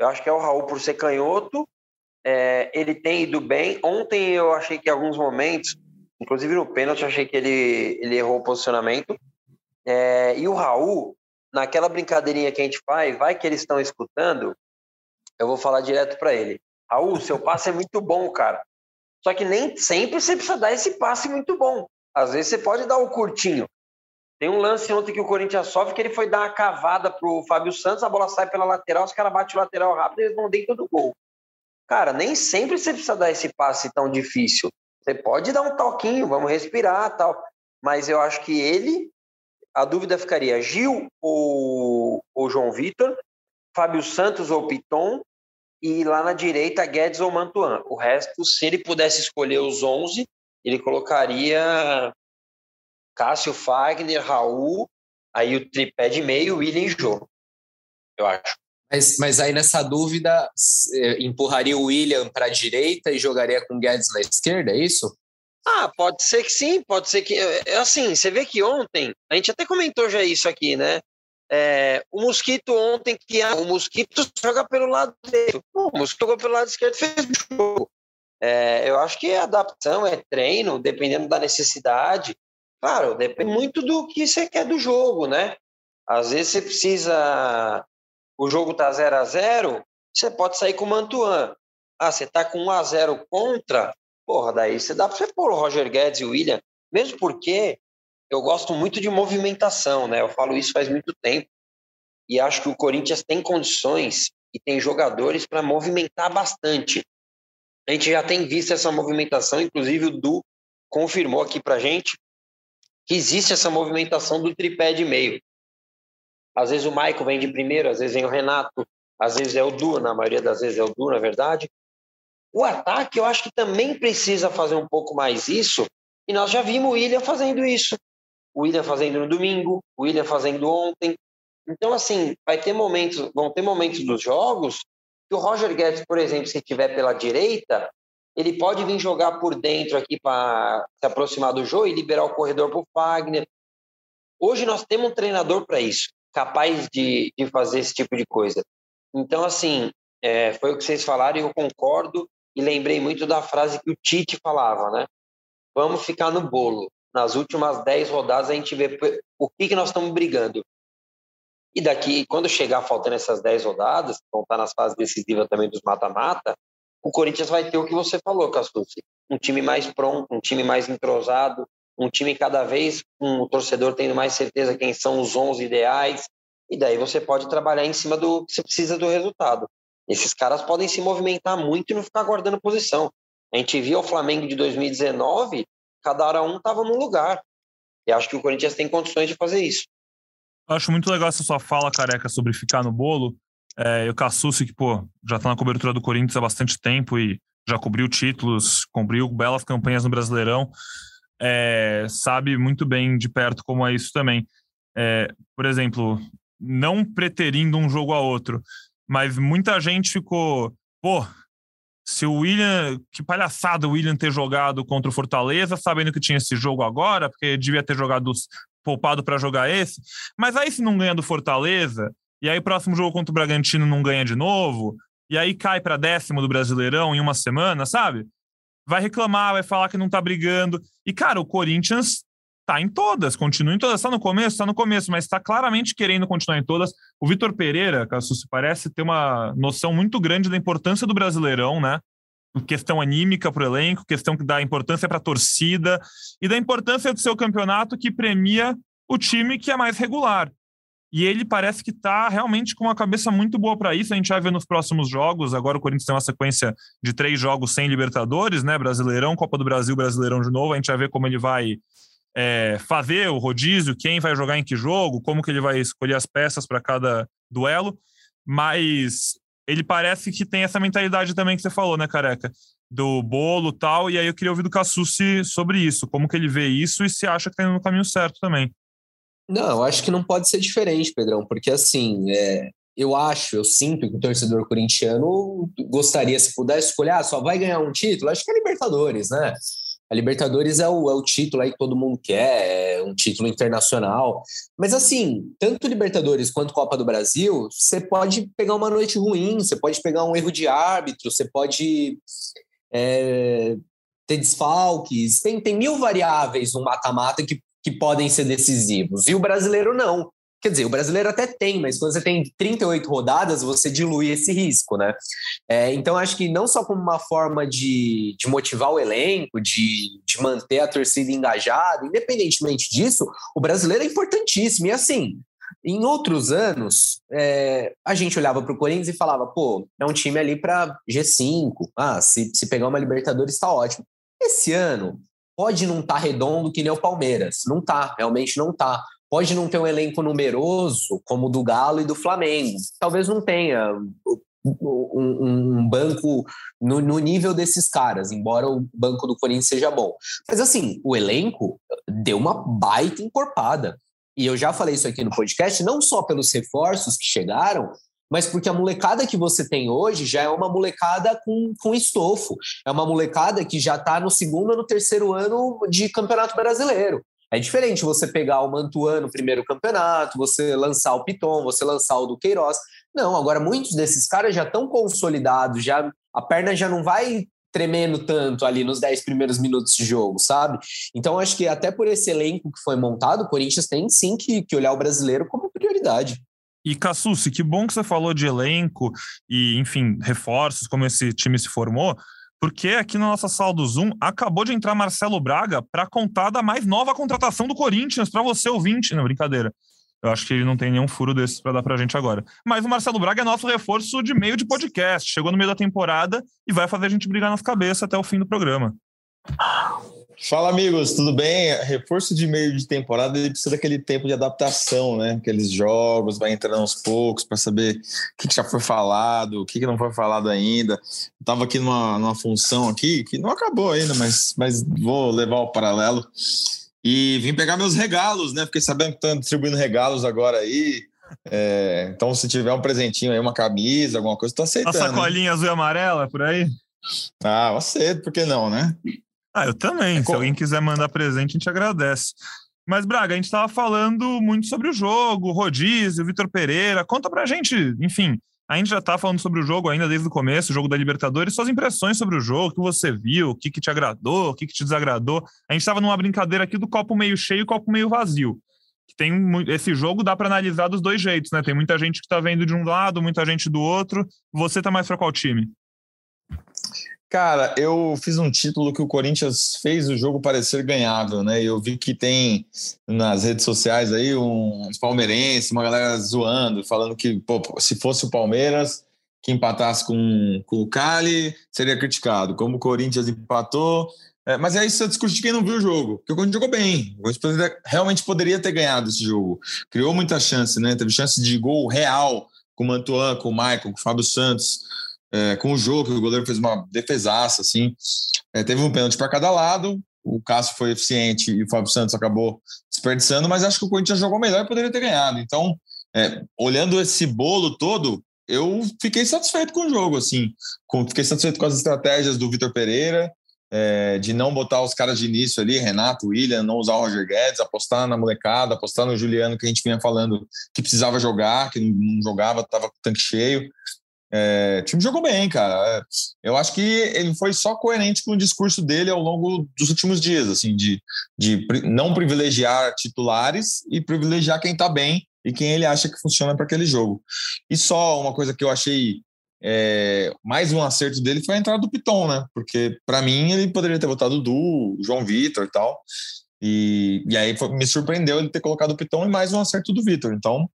Eu acho que é o Raul por ser canhoto. É, ele tem ido bem. Ontem eu achei que em alguns momentos, inclusive no pênalti, achei que ele, ele errou o posicionamento. É, e o Raul, naquela brincadeirinha que a gente faz, vai que eles estão escutando, eu vou falar direto para ele. Raul, seu passe é muito bom, cara. Só que nem sempre você precisa dar esse passe muito bom. Às vezes você pode dar o curtinho. Tem um lance ontem que o Corinthians sofre que ele foi dar uma cavada pro Fábio Santos, a bola sai pela lateral, os caras batem o lateral rápido e eles vão dentro do gol. Cara, nem sempre você precisa dar esse passe tão difícil. Você pode dar um toquinho, vamos respirar tal. mas eu acho que ele, a dúvida ficaria Gil ou, ou João Vitor, Fábio Santos ou Piton, e lá na direita Guedes ou Mantuan. O resto, se ele pudesse escolher os 11, ele colocaria Cássio Fagner, Raul, aí o tripé de meio, William e Jô, eu acho. Mas, mas aí nessa dúvida, é, empurraria o William para a direita e jogaria com Guedes na esquerda, é isso? Ah, pode ser que sim, pode ser que. É assim, você vê que ontem, a gente até comentou já isso aqui, né? É, o Mosquito ontem, que o Mosquito joga pelo lado direito. O Mosquito jogou pelo lado esquerdo fez o jogo. É, eu acho que é adaptação, é treino, dependendo da necessidade. Claro, depende muito do que você quer do jogo, né? Às vezes você precisa. O jogo tá 0 a 0 você pode sair com o Mantuan. Ah, você tá com 1 a 0 contra, porra, daí você dá para você pôr o Roger Guedes e o William, mesmo porque eu gosto muito de movimentação, né? Eu falo isso faz muito tempo. E acho que o Corinthians tem condições e tem jogadores para movimentar bastante. A gente já tem visto essa movimentação, inclusive o Du confirmou aqui para gente que existe essa movimentação do tripé de meio. Às vezes o Maicon vem de primeiro, às vezes vem o Renato, às vezes é o Du, na maioria das vezes é o Du, na verdade. O ataque, eu acho que também precisa fazer um pouco mais isso, e nós já vimos o William fazendo isso o William fazendo no domingo, o William fazendo ontem. Então, assim, vai ter momentos, vão ter momentos dos jogos que o Roger Guedes, por exemplo, se estiver pela direita, ele pode vir jogar por dentro aqui para se aproximar do jogo e liberar o corredor para o Fagner. Hoje nós temos um treinador para isso, capaz de, de fazer esse tipo de coisa. Então, assim, é, foi o que vocês falaram e eu concordo e lembrei muito da frase que o Tite falava, né? Vamos ficar no bolo nas últimas 10 rodadas a gente vê o que, que nós estamos brigando. E daqui, quando chegar faltando essas 10 rodadas, que vão estar nas fases decisivas também dos mata-mata, o Corinthians vai ter o que você falou, Cassucci. Um time mais pronto, um time mais entrosado, um time cada vez com o torcedor tendo mais certeza quem são os 11 ideais. E daí você pode trabalhar em cima do que você precisa do resultado. Esses caras podem se movimentar muito e não ficar guardando posição. A gente viu o Flamengo de 2019 cada hora um estava num lugar. E acho que o Corinthians tem condições de fazer isso. Eu acho muito legal essa sua fala, careca, sobre ficar no bolo. É, e o Cassucci, que, pô, já está na cobertura do Corinthians há bastante tempo e já cobriu títulos, cobriu belas campanhas no Brasileirão, é, sabe muito bem de perto como é isso também. É, por exemplo, não preterindo um jogo a outro, mas muita gente ficou, pô, se o William, que palhaçada o William ter jogado contra o Fortaleza, sabendo que tinha esse jogo agora, porque devia ter jogado poupado para jogar esse. Mas aí se não ganha do Fortaleza, e aí próximo jogo contra o Bragantino não ganha de novo, e aí cai para décimo do Brasileirão em uma semana, sabe? Vai reclamar, vai falar que não tá brigando. E cara, o Corinthians tá em todas, continua em todas. Tá no começo, tá no começo, mas está claramente querendo continuar em todas. O Vitor Pereira, se parece ter uma noção muito grande da importância do Brasileirão, né? Questão anímica para o elenco, questão que dá importância para a torcida e da importância do seu campeonato que premia o time que é mais regular. E ele parece que está realmente com uma cabeça muito boa para isso. A gente vai ver nos próximos jogos. Agora o Corinthians tem uma sequência de três jogos sem Libertadores, né? Brasileirão, Copa do Brasil, Brasileirão de novo. A gente vai ver como ele vai é, fazer o rodízio, quem vai jogar em que jogo, como que ele vai escolher as peças para cada duelo, mas ele parece que tem essa mentalidade também que você falou, né, Careca? Do bolo tal, e aí eu queria ouvir do Cassucci sobre isso, como que ele vê isso e se acha que está indo no caminho certo também. Não, eu acho que não pode ser diferente, Pedrão, porque assim, é, eu acho, eu sinto que o torcedor corintiano gostaria, se pudesse escolher, ah, só vai ganhar um título, acho que é Libertadores, né? A Libertadores é o, é o título aí que todo mundo quer, é um título internacional. Mas assim, tanto Libertadores quanto Copa do Brasil, você pode pegar uma noite ruim, você pode pegar um erro de árbitro, você pode é, ter desfalques, tem, tem mil variáveis no mata-mata que, que podem ser decisivos. E o brasileiro não. Quer dizer, o brasileiro até tem, mas quando você tem 38 rodadas, você dilui esse risco, né? É, então, acho que não só como uma forma de, de motivar o elenco, de, de manter a torcida engajada, independentemente disso, o brasileiro é importantíssimo. E assim, em outros anos, é, a gente olhava para o Corinthians e falava, pô, é um time ali para G5, ah, se, se pegar uma Libertadores está ótimo. Esse ano, pode não estar tá redondo que nem o Palmeiras. Não tá, realmente não tá. Pode não ter um elenco numeroso como o do Galo e do Flamengo. Talvez não tenha um, um banco no, no, nível desses caras, embora o banco do Corinthians seja bom. Mas assim, o elenco deu uma baita encorpada. E eu já falei isso aqui no podcast, não só pelos reforços que chegaram, mas porque a molecada que você tem hoje já é uma molecada com, com estofo. É uma molecada que já está no segundo ou no terceiro ano de campeonato brasileiro. É diferente você pegar o Mantuano no primeiro campeonato, você lançar o Piton, você lançar o do Queiroz. Não, agora muitos desses caras já estão consolidados, já a perna já não vai tremendo tanto ali nos 10 primeiros minutos de jogo, sabe? Então acho que até por esse elenco que foi montado, o Corinthians tem sim que, que olhar o brasileiro como prioridade. E Cassucci, que bom que você falou de elenco e, enfim, reforços, como esse time se formou, porque aqui na nossa sala do Zoom acabou de entrar Marcelo Braga para contar da mais nova contratação do Corinthians para você ouvinte. Não, brincadeira. Eu acho que ele não tem nenhum furo desses para dar para a gente agora. Mas o Marcelo Braga é nosso reforço de meio de podcast. Chegou no meio da temporada e vai fazer a gente brigar nas cabeças até o fim do programa. Fala, amigos, tudo bem? Reforço de meio de temporada ele precisa daquele tempo de adaptação, né? Aqueles jogos, vai entrando aos poucos para saber o que, que, já foi falado, o que, que não foi falado ainda. Estava aqui numa, numa função aqui que não acabou ainda, mas, mas vou levar o paralelo. E vim pegar meus regalos, né? Fiquei sabendo que estão distribuindo regalos agora aí. É, então, se tiver um presentinho aí, uma camisa, alguma coisa, tô aceitando. Uma sacolinha azul e amarela por aí? Ah, eu aceito, por que não, né? Ah, eu também. É Se alguém quiser mandar presente, a gente agradece. Mas, Braga, a gente estava falando muito sobre o jogo, rodízio, Vitor Pereira. Conta pra gente, enfim, a gente já está falando sobre o jogo ainda desde o começo, o jogo da Libertadores, suas impressões sobre o jogo, o que você viu, o que, que te agradou, o que, que te desagradou. A gente estava numa brincadeira aqui do copo meio cheio e copo meio vazio. Tem esse jogo dá para analisar dos dois jeitos, né? Tem muita gente que está vendo de um lado, muita gente do outro. Você tá mais para qual time? Cara, eu fiz um título que o Corinthians fez o jogo parecer ganhável, né? Eu vi que tem nas redes sociais aí uns palmeirenses, uma galera zoando, falando que pô, se fosse o Palmeiras que empatasse com, com o Cali, seria criticado. Como o Corinthians empatou. É, mas é isso, é discurso de quem não viu o jogo. Porque o Corinthians jogou bem. O Corinthians realmente poderia ter ganhado esse jogo. Criou muita chance, né? Teve chance de gol real com o Mantuan, com o Michael, com o Fábio Santos é, com o jogo, que o goleiro fez uma defesaça, assim. É, teve um pênalti para cada lado, o Cássio foi eficiente e o Fábio Santos acabou desperdiçando, mas acho que o Corinthians jogou melhor e poderia ter ganhado. Então, é, olhando esse bolo todo, eu fiquei satisfeito com o jogo, assim. Com, fiquei satisfeito com as estratégias do Vitor Pereira, é, de não botar os caras de início ali, Renato, William, não usar o Roger Guedes, apostar na molecada, apostar no Juliano, que a gente vinha falando que precisava jogar, que não, jogava, estava com o tanque cheio. É, o time jogou bem, cara. É, eu acho que ele foi só coerente com o discurso dele ao longo dos últimos dias, assim, de, de não privilegiar titulares e privilegiar quem tá bem e quem ele acha que funciona para aquele jogo. E só uma coisa que eu achei é, mais um acerto dele foi a entrada do Piton, né? Porque para mim ele poderia ter botado o Du, João Vitor e tal. E, e aí foi, me surpreendeu ele ter colocado o Piton e mais um acerto do Vitor. Então,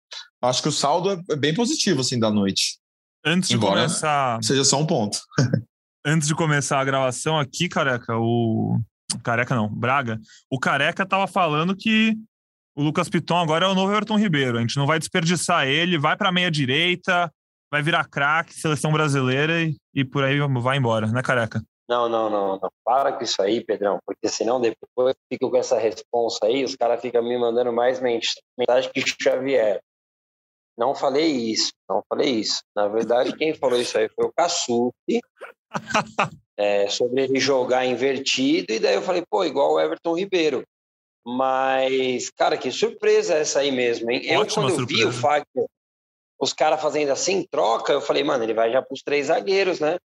acho que o saldo é, é bem positivo assim da noite. Antes de Embora começar. Seja só um ponto. antes de começar a gravação aqui, careca, o. Careca não, Braga. O careca tava falando que o Lucas Piton agora é o novo Everton Ribeiro. A gente não vai desperdiçar ele, vai para meia direita, vai virar craque, seleção brasileira e, e por aí vai embora, né, careca? Não, não, não, não. Para com isso aí, Pedrão, porque senão depois fico com essa resposta aí, os caras ficam me mandando mais mensagem que Xavier. Não falei isso, não falei isso. Na verdade, quem falou isso aí foi o Cassucci, é, sobre ele jogar invertido, e daí eu falei, pô, igual o Everton Ribeiro. Mas, cara, que surpresa essa aí mesmo, hein? eu, quando eu vi o Fagner, os caras fazendo assim, troca, eu falei, mano, ele vai já para os três zagueiros, né?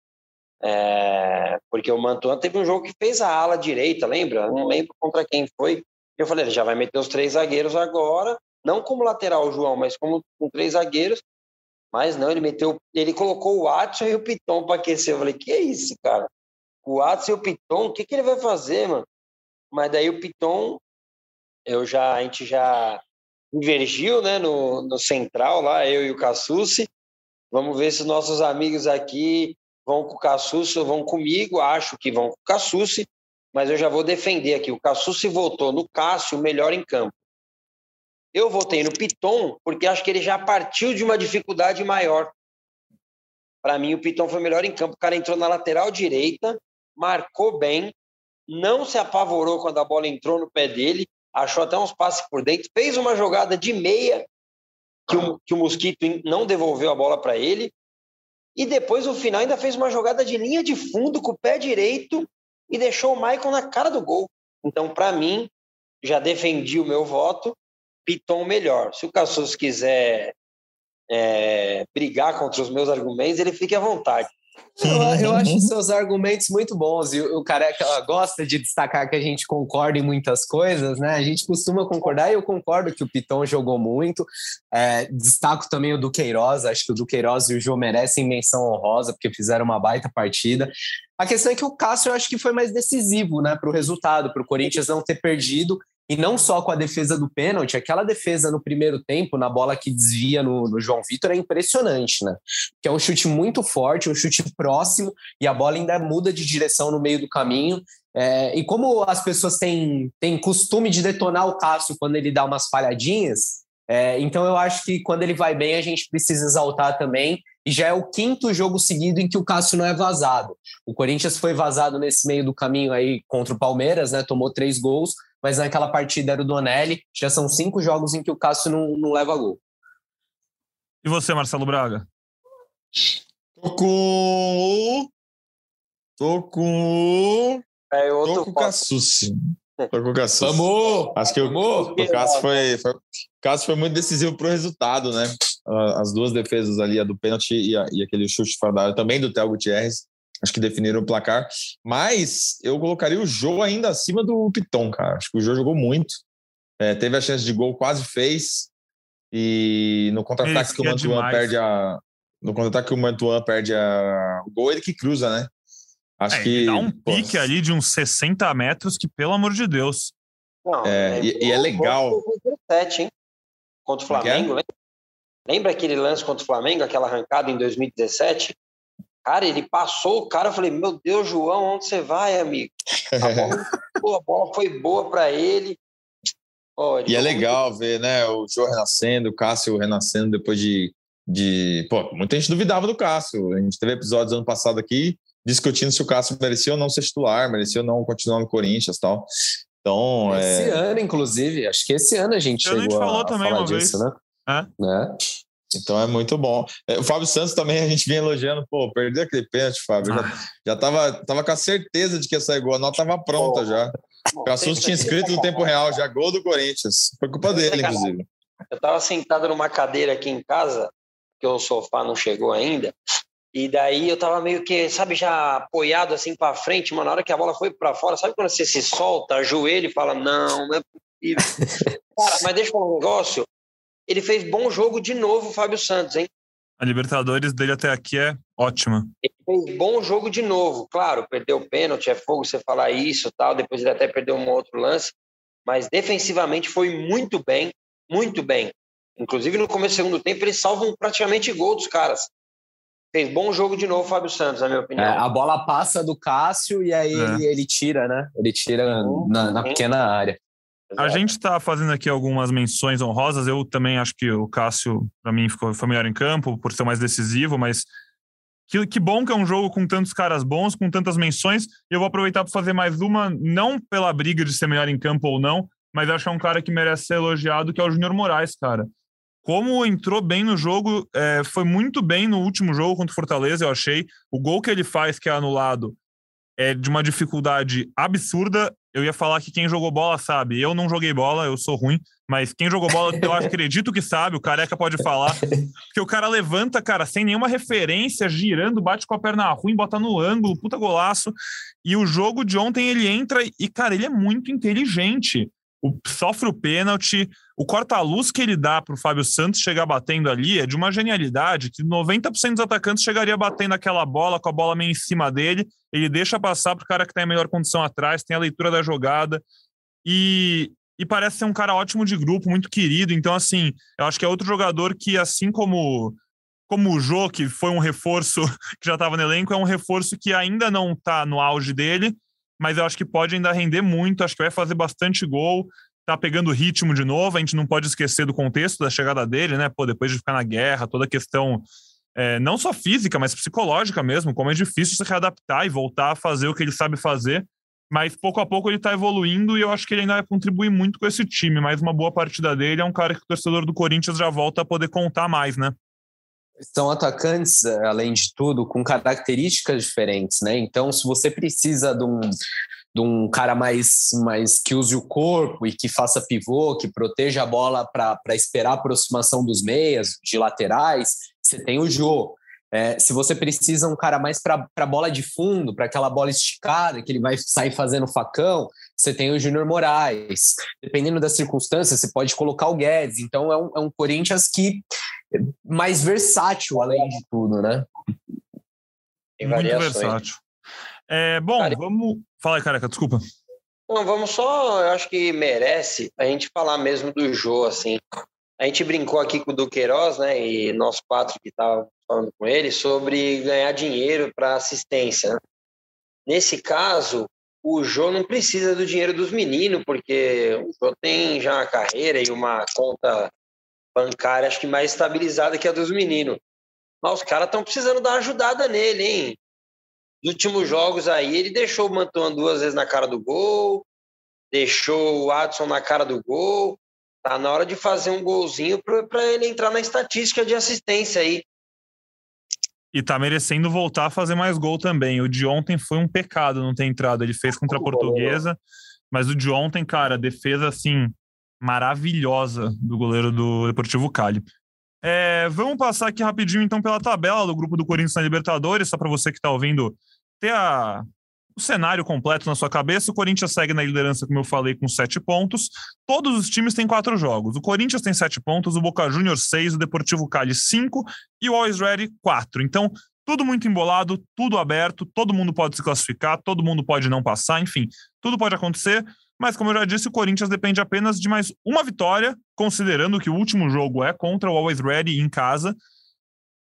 É, porque o Mantuan teve um jogo que fez a ala direita, lembra? Não lembro contra quem foi. Eu falei, ele já vai meter os três zagueiros agora, não como lateral, João, mas como com três zagueiros. Mas não, ele meteu, ele colocou o Watson e o Piton para aquecer. Eu falei, que é isso, cara? O Watson e o Piton, o que, que ele vai fazer, mano? Mas daí o Piton, eu já, a gente já invergiu, né, no, no central lá, eu e o Cassucci. Vamos ver se nossos amigos aqui vão com o Cassucci ou vão comigo. Acho que vão com o Cassucci, mas eu já vou defender aqui. O Cassucci votou no Cássio melhor em campo. Eu votei no Piton porque acho que ele já partiu de uma dificuldade maior. Para mim, o Piton foi melhor em campo. O cara entrou na lateral direita, marcou bem, não se apavorou quando a bola entrou no pé dele, achou até uns passes por dentro, fez uma jogada de meia que o, que o Mosquito não devolveu a bola para ele. E depois, no final, ainda fez uma jogada de linha de fundo com o pé direito e deixou o Michael na cara do gol. Então, para mim, já defendi o meu voto. Piton melhor. Se o Cassus quiser é, brigar contra os meus argumentos, ele fique à vontade. Eu, eu, acho seus argumentos muito bons e o, Careca gosta de destacar que a gente concorda em muitas coisas, né? A gente costuma concordar e eu concordo que o Piton jogou muito. É, destaco também o Duqueiroz, acho que o Duqueiroz e o João merecem menção honrosa porque fizeram uma baita partida. A questão é que o Cássio eu acho que foi mais decisivo né, para o resultado, para o Corinthians não ter perdido e não só com a defesa do pênalti, aquela defesa no primeiro tempo, na bola que desvia no, no, João Vitor, é impressionante, né? Que é um chute muito forte, um chute próximo, e a bola ainda muda de direção no meio do caminho. É, e como as pessoas têm, têm costume de detonar o Cássio quando ele dá umas falhadinhas, é, então eu acho que quando ele vai bem, a gente precisa exaltar também. E já é o quinto jogo seguido em que o Cássio não é vazado. O Corinthians foi vazado nesse meio do caminho aí contra o Palmeiras, né? Tomou três gols, mas naquela partida era o Donelli. Já são cinco jogos em que o Cássio não, não leva gol. E você, Marcelo Braga? Tô com. Tô com. É, eu tô com o Cassucci. Tô com o Cassucci. Amor! Acho que Amor. o, o Cássio foi, foi, o Cássio foi muito decisivo pro resultado, né? As duas defesas ali, a do pênalti e, a, e aquele chute fora da área, também do Théo Gutierrez acho que definiram o placar. Mas eu colocaria o Jô ainda acima do Piton, cara. Acho que o Jô jogou muito. É, teve a chance de gol, quase fez. E no contra-ataque que o Mantuan perde a. No contra-ataque que o Mantuan perde a... o gol, ele que cruza, né? Acho é, que. Dá um pique pô, ali de uns 60 metros que, pelo amor de Deus. Não, é, é, e, e, é legal. 2017, hein? Contra o é é? Flamengo, lembra? Lembra aquele lance contra o Flamengo, aquela arrancada em 2017? Cara, ele passou o cara, eu falei, meu Deus, João, onde você vai, amigo? A bola, a bola foi boa para ele. Oh, ele e é legal ver, né, o João renascendo, o Cássio renascendo depois de, de... Pô, muita gente duvidava do Cássio. A gente teve episódios ano passado aqui discutindo se o Cássio merecia ou não ser titular, merecia ou não continuar no Corinthians e tal. Então, esse é... ano, inclusive, acho que esse ano a gente chegou a gente falou a também falar disso, vez. né? Né? Então é muito bom. É, o Fábio Santos também a gente vinha elogiando, pô, perdeu aquele pênalti, Fábio. Já, ah. já tava, tava com a certeza de que ia sair gol, a nota tava pronta já. O Cassus tinha escrito no tempo real, já gol do Corinthians. Foi culpa dele, inclusive. Eu tava sentado numa cadeira aqui em casa, que o sofá não chegou ainda, e daí eu tava meio que, sabe, já apoiado assim para frente, mano, na hora que a bola foi para fora, sabe quando você se solta, ajoelha e fala, não, não é possível. Cara, mas deixa eu falar um negócio, ele fez bom jogo de novo, o Fábio Santos, hein? A Libertadores dele até aqui é ótima. Ele fez bom jogo de novo. Claro, perdeu o pênalti, é fogo você falar isso tal. Depois ele até perdeu um outro lance. Mas defensivamente foi muito bem, muito bem. Inclusive no começo do segundo tempo, eles salvam praticamente gol dos caras. Fez bom jogo de novo, Fábio Santos, na minha opinião. É, a bola passa do Cássio e aí é. ele, ele, tira, né? Ele tira na, na pequena área. A gente está fazendo aqui algumas menções honrosas. Eu também acho que o Cássio, para mim, ficou, foi melhor em campo por ser mais decisivo, mas que, que bom que é um jogo com tantos caras bons, com tantas menções. E eu vou aproveitar para fazer mais uma, não pela briga de ser melhor em campo ou não, mas acho que é um cara que merece ser elogiado, que é o Júnior Moraes, cara. Como entrou bem no jogo, é, foi muito bem no último jogo contra o Fortaleza, eu achei. O gol que ele faz, que é anulado, é de uma dificuldade absurda. Eu ia falar que quem jogou bola sabe. Eu não joguei bola, eu sou ruim, mas quem jogou bola, eu acredito que sabe, o careca pode falar. Porque o cara levanta, cara, sem nenhuma referência, girando, bate com a perna ruim, bota no ângulo, puta golaço. E o jogo de ontem ele entra e, cara, ele é muito inteligente. O, sofre o pênalti, o corta-luz que ele dá para o Fábio Santos chegar batendo ali é de uma genialidade que 90% dos atacantes chegaria batendo aquela bola com a bola meio em cima dele. Ele deixa passar para o cara que está em melhor condição atrás, tem a leitura da jogada e, e parece ser um cara ótimo de grupo, muito querido. Então, assim, eu acho que é outro jogador que, assim como como o Jô, que foi um reforço que já estava no elenco, é um reforço que ainda não está no auge dele, mas eu acho que pode ainda render muito, acho que vai fazer bastante gol, tá pegando ritmo de novo, a gente não pode esquecer do contexto da chegada dele, né? Pô, depois de ficar na guerra, toda a questão é, não só física, mas psicológica mesmo, como é difícil se readaptar e voltar a fazer o que ele sabe fazer. Mas pouco a pouco ele está evoluindo e eu acho que ele ainda vai contribuir muito com esse time. Mais uma boa partida dele é um cara que o torcedor do Corinthians já volta a poder contar mais, né? São atacantes, eh, além de tudo, com características diferentes, né? Então, se você precisa de um, de um cara mais, mais que use o corpo e que faça pivô, que proteja a bola para esperar a aproximação dos meias, de laterais, você tem o Jô. É, se você precisa um cara mais para bola de fundo, para aquela bola esticada, que ele vai sair fazendo facão, você tem o Júnior Moraes. Dependendo das circunstâncias, você pode colocar o Guedes. Então é um, é um Corinthians que mais versátil, além de tudo, né? Muito versátil. É, bom, cara, vamos. Fala aí, careca, desculpa. Não, vamos só. Eu acho que merece a gente falar mesmo do Jô, assim. A gente brincou aqui com o Duqueiroz, né? E nós quatro que estavam falando com ele sobre ganhar dinheiro para assistência. Né? Nesse caso, o Jô não precisa do dinheiro dos meninos, porque o Jô tem já uma carreira e uma conta bancária, acho que mais estabilizada que a dos meninos. Mas os caras estão precisando dar uma ajudada nele, hein? Nos últimos jogos aí, ele deixou o Mantuan duas vezes na cara do gol, deixou o Adson na cara do gol. Tá na hora de fazer um golzinho para ele entrar na estatística de assistência aí. E tá merecendo voltar a fazer mais gol também. O de ontem foi um pecado não ter entrado. Ele fez contra a Portuguesa, mas o de ontem, cara, defesa assim maravilhosa do goleiro do Deportivo Cali. É, vamos passar aqui rapidinho então pela tabela do grupo do Corinthians na Libertadores, só para você que está ouvindo ter a, o cenário completo na sua cabeça. O Corinthians segue na liderança, como eu falei, com sete pontos. Todos os times têm quatro jogos. O Corinthians tem sete pontos, o Boca Juniors seis, o Deportivo Cali cinco e o Always Ready quatro. Então, tudo muito embolado, tudo aberto, todo mundo pode se classificar, todo mundo pode não passar, enfim, tudo pode acontecer. Mas, como eu já disse, o Corinthians depende apenas de mais uma vitória, considerando que o último jogo é contra o Always Ready em casa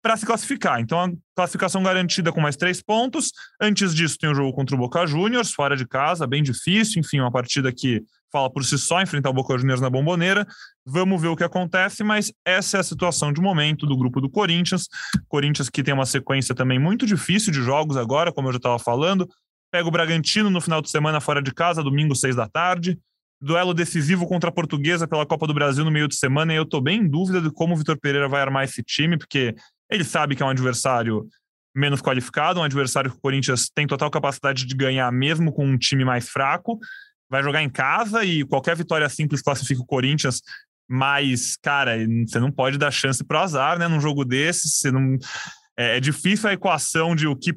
para se classificar. Então, a classificação garantida com mais três pontos. Antes disso, tem o jogo contra o Boca Juniors, fora de casa, bem difícil. Enfim, uma partida que fala por si só, enfrentar o Boca Juniors na bomboneira. Vamos ver o que acontece, mas essa é a situação de momento do grupo do Corinthians. Corinthians que tem uma sequência também muito difícil de jogos agora, como eu já estava falando. Pega o Bragantino no final de semana fora de casa, domingo, seis da tarde. Duelo decisivo contra a Portuguesa pela Copa do Brasil no meio de semana. E eu estou bem em dúvida de como o Vitor Pereira vai armar esse time, porque ele sabe que é um adversário menos qualificado, um adversário que o Corinthians tem total capacidade de ganhar, mesmo com um time mais fraco. Vai jogar em casa e qualquer vitória simples classifica o Corinthians. Mas, cara, você não pode dar chance para o azar, né? Num jogo desse, você não. É, é, difícil a equação de o que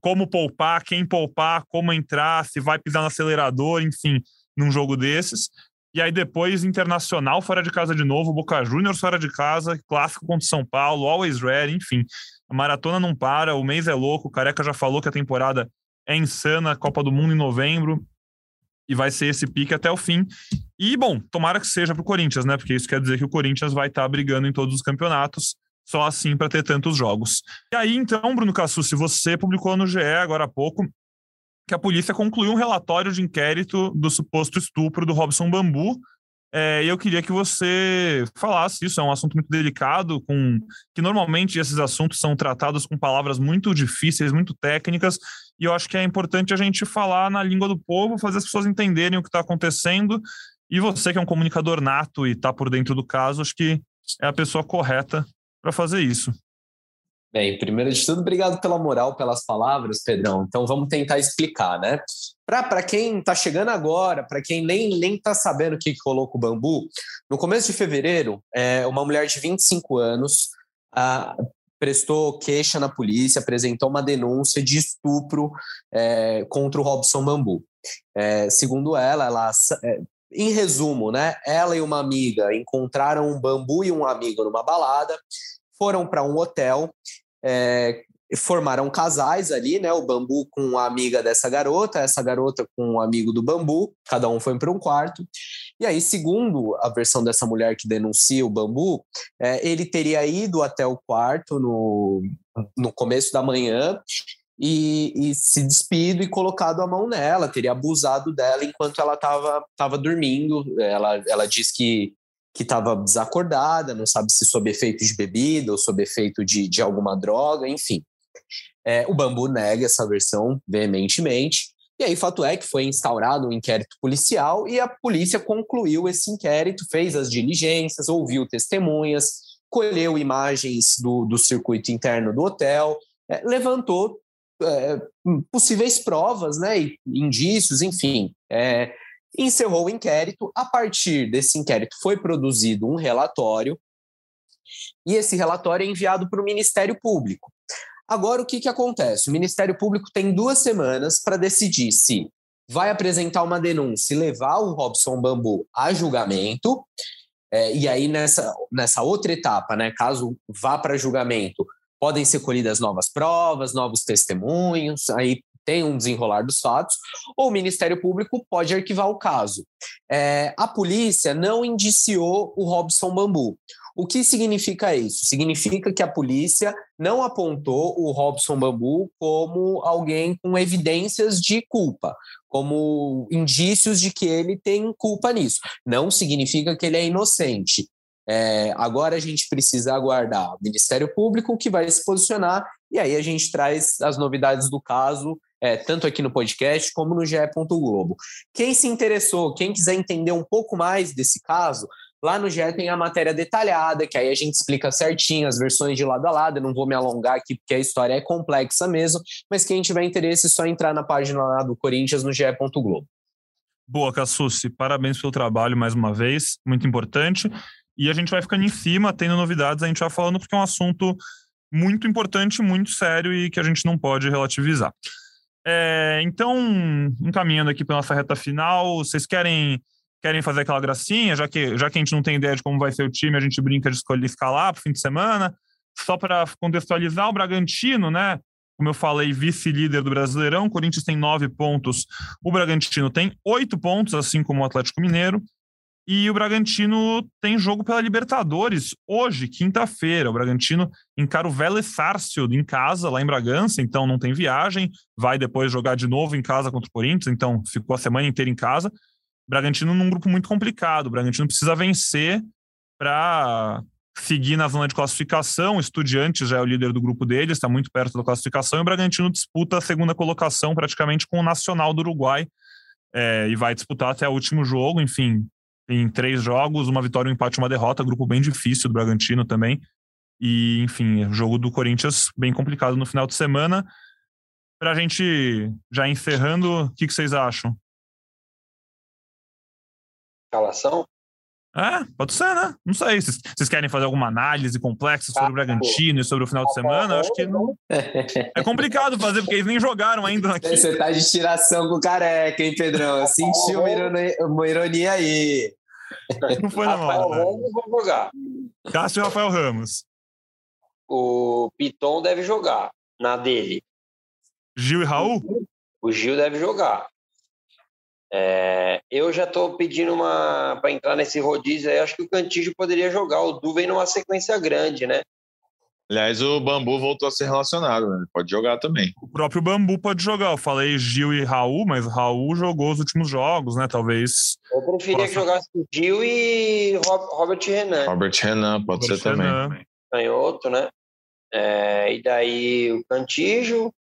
como poupar, quem poupar, como entrar, se vai pisar no acelerador, enfim, num jogo desses. E aí depois Internacional fora de casa de novo, Boca Juniors fora de casa, clássico contra São Paulo, always ready, enfim. A maratona não para, o mês é louco, o Careca já falou que a temporada é insana, Copa do Mundo em novembro, e vai ser esse pique até o fim. E, bom, tomara que seja para o Corinthians, né? Porque isso quer dizer que o Corinthians vai estar tá brigando em todos os campeonatos, só assim para ter tantos jogos. E aí, então, Bruno Cassu, se você publicou no GE agora há pouco que a polícia concluiu um relatório de inquérito do suposto estupro do Robson Bambu. É, eu queria que você falasse isso. É um assunto muito delicado, com que normalmente esses assuntos são tratados com palavras muito difíceis, muito técnicas. E eu acho que é importante a gente falar na língua do povo, fazer as pessoas entenderem o que está acontecendo. E você, que é um comunicador nato e está por dentro do caso, acho que é a pessoa correta para fazer isso. Bem, primeiro de tudo, obrigado pela moral, pelas palavras, Pedrão. Então vamos tentar explicar, né? Para quem está chegando agora, para quem nem nem está sabendo o que rolou com o bambu, no começo de fevereiro, é, uma mulher de 25 anos a, prestou queixa na polícia, apresentou uma denúncia de estupro é, contra o Robson Bambu. É, segundo ela, ela é, em resumo, né? Ela e uma amiga encontraram um bambu e um amigo numa balada foram para um hotel, é, formaram casais ali, né? O Bambu com a amiga dessa garota, essa garota com um amigo do Bambu, cada um foi para um quarto. E aí, segundo a versão dessa mulher que denuncia o Bambu, é, ele teria ido até o quarto no, no começo da manhã e, e, se despido e colocado a mão nela, teria abusado dela enquanto ela estava tava dormindo. Ela, ela diz que que estava desacordada, não sabe se sob efeito de bebida ou sob efeito de, de alguma droga, enfim. É, o Bambu nega essa versão veementemente. E aí, fato é que foi instaurado um inquérito policial e a polícia concluiu esse inquérito, fez as diligências, ouviu testemunhas, colheu imagens do, do circuito interno do hotel, é, levantou é, possíveis provas, né, indícios, enfim, é, encerrou o inquérito. A partir desse inquérito foi produzido um relatório e esse relatório é enviado para o Ministério Público. Agora, o que, que acontece? O Ministério Público tem duas semanas para decidir se vai apresentar uma denúncia e levar o Robson Bambu a julgamento. É, e aí, nessa, nessa outra etapa, né, caso vá para julgamento, podem ser colhidas novas provas, novos testemunhos, aí tem um desenrolar dos fatos, ou o Ministério Público pode arquivar o caso. É, a polícia não indiciou o Robson Bambu. O que significa isso? Significa que a polícia não apontou o Robson Bambu como alguém com evidências de culpa, como indícios de que ele tem culpa nisso. Não significa que ele é inocente. É, agora a gente precisa aguardar o Ministério Público que vai se posicionar e aí a gente traz as novidades do caso é, tanto aqui no podcast como no GE. Globo. Quem se interessou, quem quiser entender um pouco mais desse caso, lá no GE tem a matéria detalhada, que aí a gente explica certinho as versões de lado a lado. Eu não vou me alongar aqui porque a história é complexa mesmo, mas quem tiver interesse é só entrar na página lá do Corinthians no GE. Globo. Boa, Cassucci. Parabéns pelo trabalho mais uma vez, muito importante. E a gente vai ficando em cima, tendo novidades, a gente vai falando, porque é um assunto muito importante, muito sério e que a gente não pode relativizar. É, então, encaminhando aqui para nossa reta final, vocês querem querem fazer aquela gracinha, já que, já que a gente não tem ideia de como vai ser o time, a gente brinca de escolher escalar para o fim de semana. Só para contextualizar, o Bragantino, né? Como eu falei, vice-líder do Brasileirão, o Corinthians tem nove pontos, o Bragantino tem oito pontos, assim como o Atlético Mineiro. E o Bragantino tem jogo pela Libertadores hoje, quinta-feira. O Bragantino encara o Vélez Sarsfield em casa, lá em Bragança, então não tem viagem. Vai depois jogar de novo em casa contra o Corinthians, então ficou a semana inteira em casa. Bragantino num grupo muito complicado. O Bragantino precisa vencer para seguir na zona de classificação. O Estudiantes já é o líder do grupo deles, está muito perto da classificação. E o Bragantino disputa a segunda colocação praticamente com o Nacional do Uruguai. É, e vai disputar até o último jogo. Enfim, em três jogos, uma vitória, um empate, uma derrota, grupo bem difícil do Bragantino também. E, enfim, jogo do Corinthians bem complicado no final de semana. Para a gente já encerrando, o que, que vocês acham? Escalação? É, pode ser, né? Não sei. Vocês querem fazer alguma análise complexa sobre o Bragantino e sobre o final de semana? Eu acho que não. É complicado fazer, porque eles nem jogaram ainda aqui. Você tá de tiração com o careca, hein, Pedrão? Eu senti uma ironia, uma ironia aí. Não foi na Rafael Ramos vai jogar. Cássio e Rafael Ramos. O Piton deve jogar na dele. Gil e Raul? O Gil deve jogar. É, eu já estou pedindo uma para entrar nesse rodízio aí. Acho que o Cantígio poderia jogar. O Du vem numa sequência grande, né? Aliás, o Bambu voltou a ser relacionado, né? pode jogar também. O próprio Bambu pode jogar. Eu falei Gil e Raul, mas Raul jogou os últimos jogos, né? Talvez. Eu preferia possa... que jogasse Gil e Robert Renan. Robert Renan, pode Robert ser Renan. também. Canhoto, né? É, e daí o Cantígio.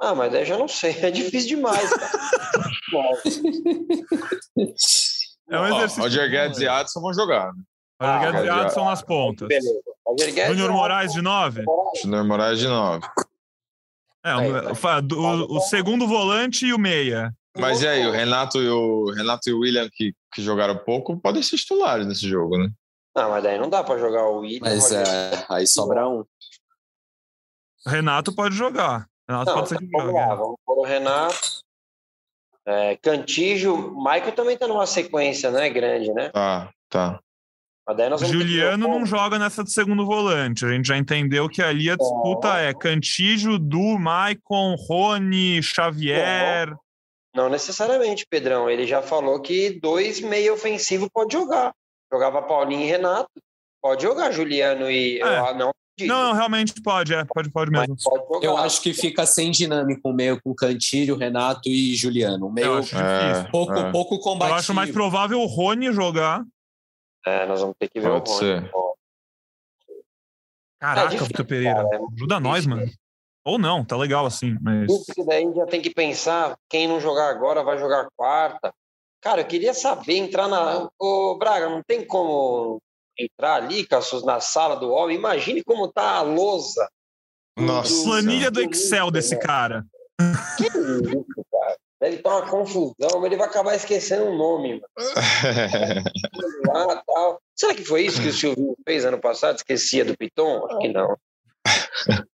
Ah, mas daí já não sei. É difícil demais. é um exercício. Roger Guedes e Adson vão jogar. Né? Roger Guedes e Adson nas pontas. Beleza. Júnior Moraes de 9? Júnior Moraes de 9. É, o, o, o, segundo volante e o meia. Mas e aí, o Renato e o Renato e o William, que, que jogaram pouco, podem ser titulares nesse jogo, né? Não, mas daí não dá para jogar o William. Mas é, aí sobra um. Renato pode jogar. Renato não, pode ser que vamos jogue. Lá, vamos pôr o Renato. É, Cantijo, Michael também tá numa sequência, né? Grande, né? Tá, tá. Juliano não joga nessa do segundo volante. A gente já entendeu que ali a disputa é, é Cantígio, Du, Maicon, Rony, Xavier. Não, não necessariamente, Pedrão. Ele já falou que dois meio ofensivo pode jogar. Jogava Paulinho e Renato. Pode jogar Juliano e. É. Eu, não Não, não, realmente pode, é, pode, pode mesmo. Pode eu acho que fica sem dinâmico meio com Cantilho, Renato e Juliano. Meio pouco, é. pouco combativo. Eu acho mais provável o Rony jogar. É, nós vamos ter que ver pode o Rony. Ser. Caraca, é Vitor Pereira. Cara, é ajuda nós, mano. Ou não, tá legal assim, mas. Porque daí já tem que pensar, quem não jogar agora vai jogar quarta. Cara, eu queria saber, entrar na. Ô, Braga, não tem como entrar ali, Cassus, na sala do homem. Imagine como tá a lousa. Nossa. Do... Planilha do Excel desse cara. Que isso, cara. Deve estar uma confusão, mas ele vai acabar esquecendo o nome. Lá, tal. Será que foi isso que o Silvio fez ano passado? Esquecia do Piton? Acho que não.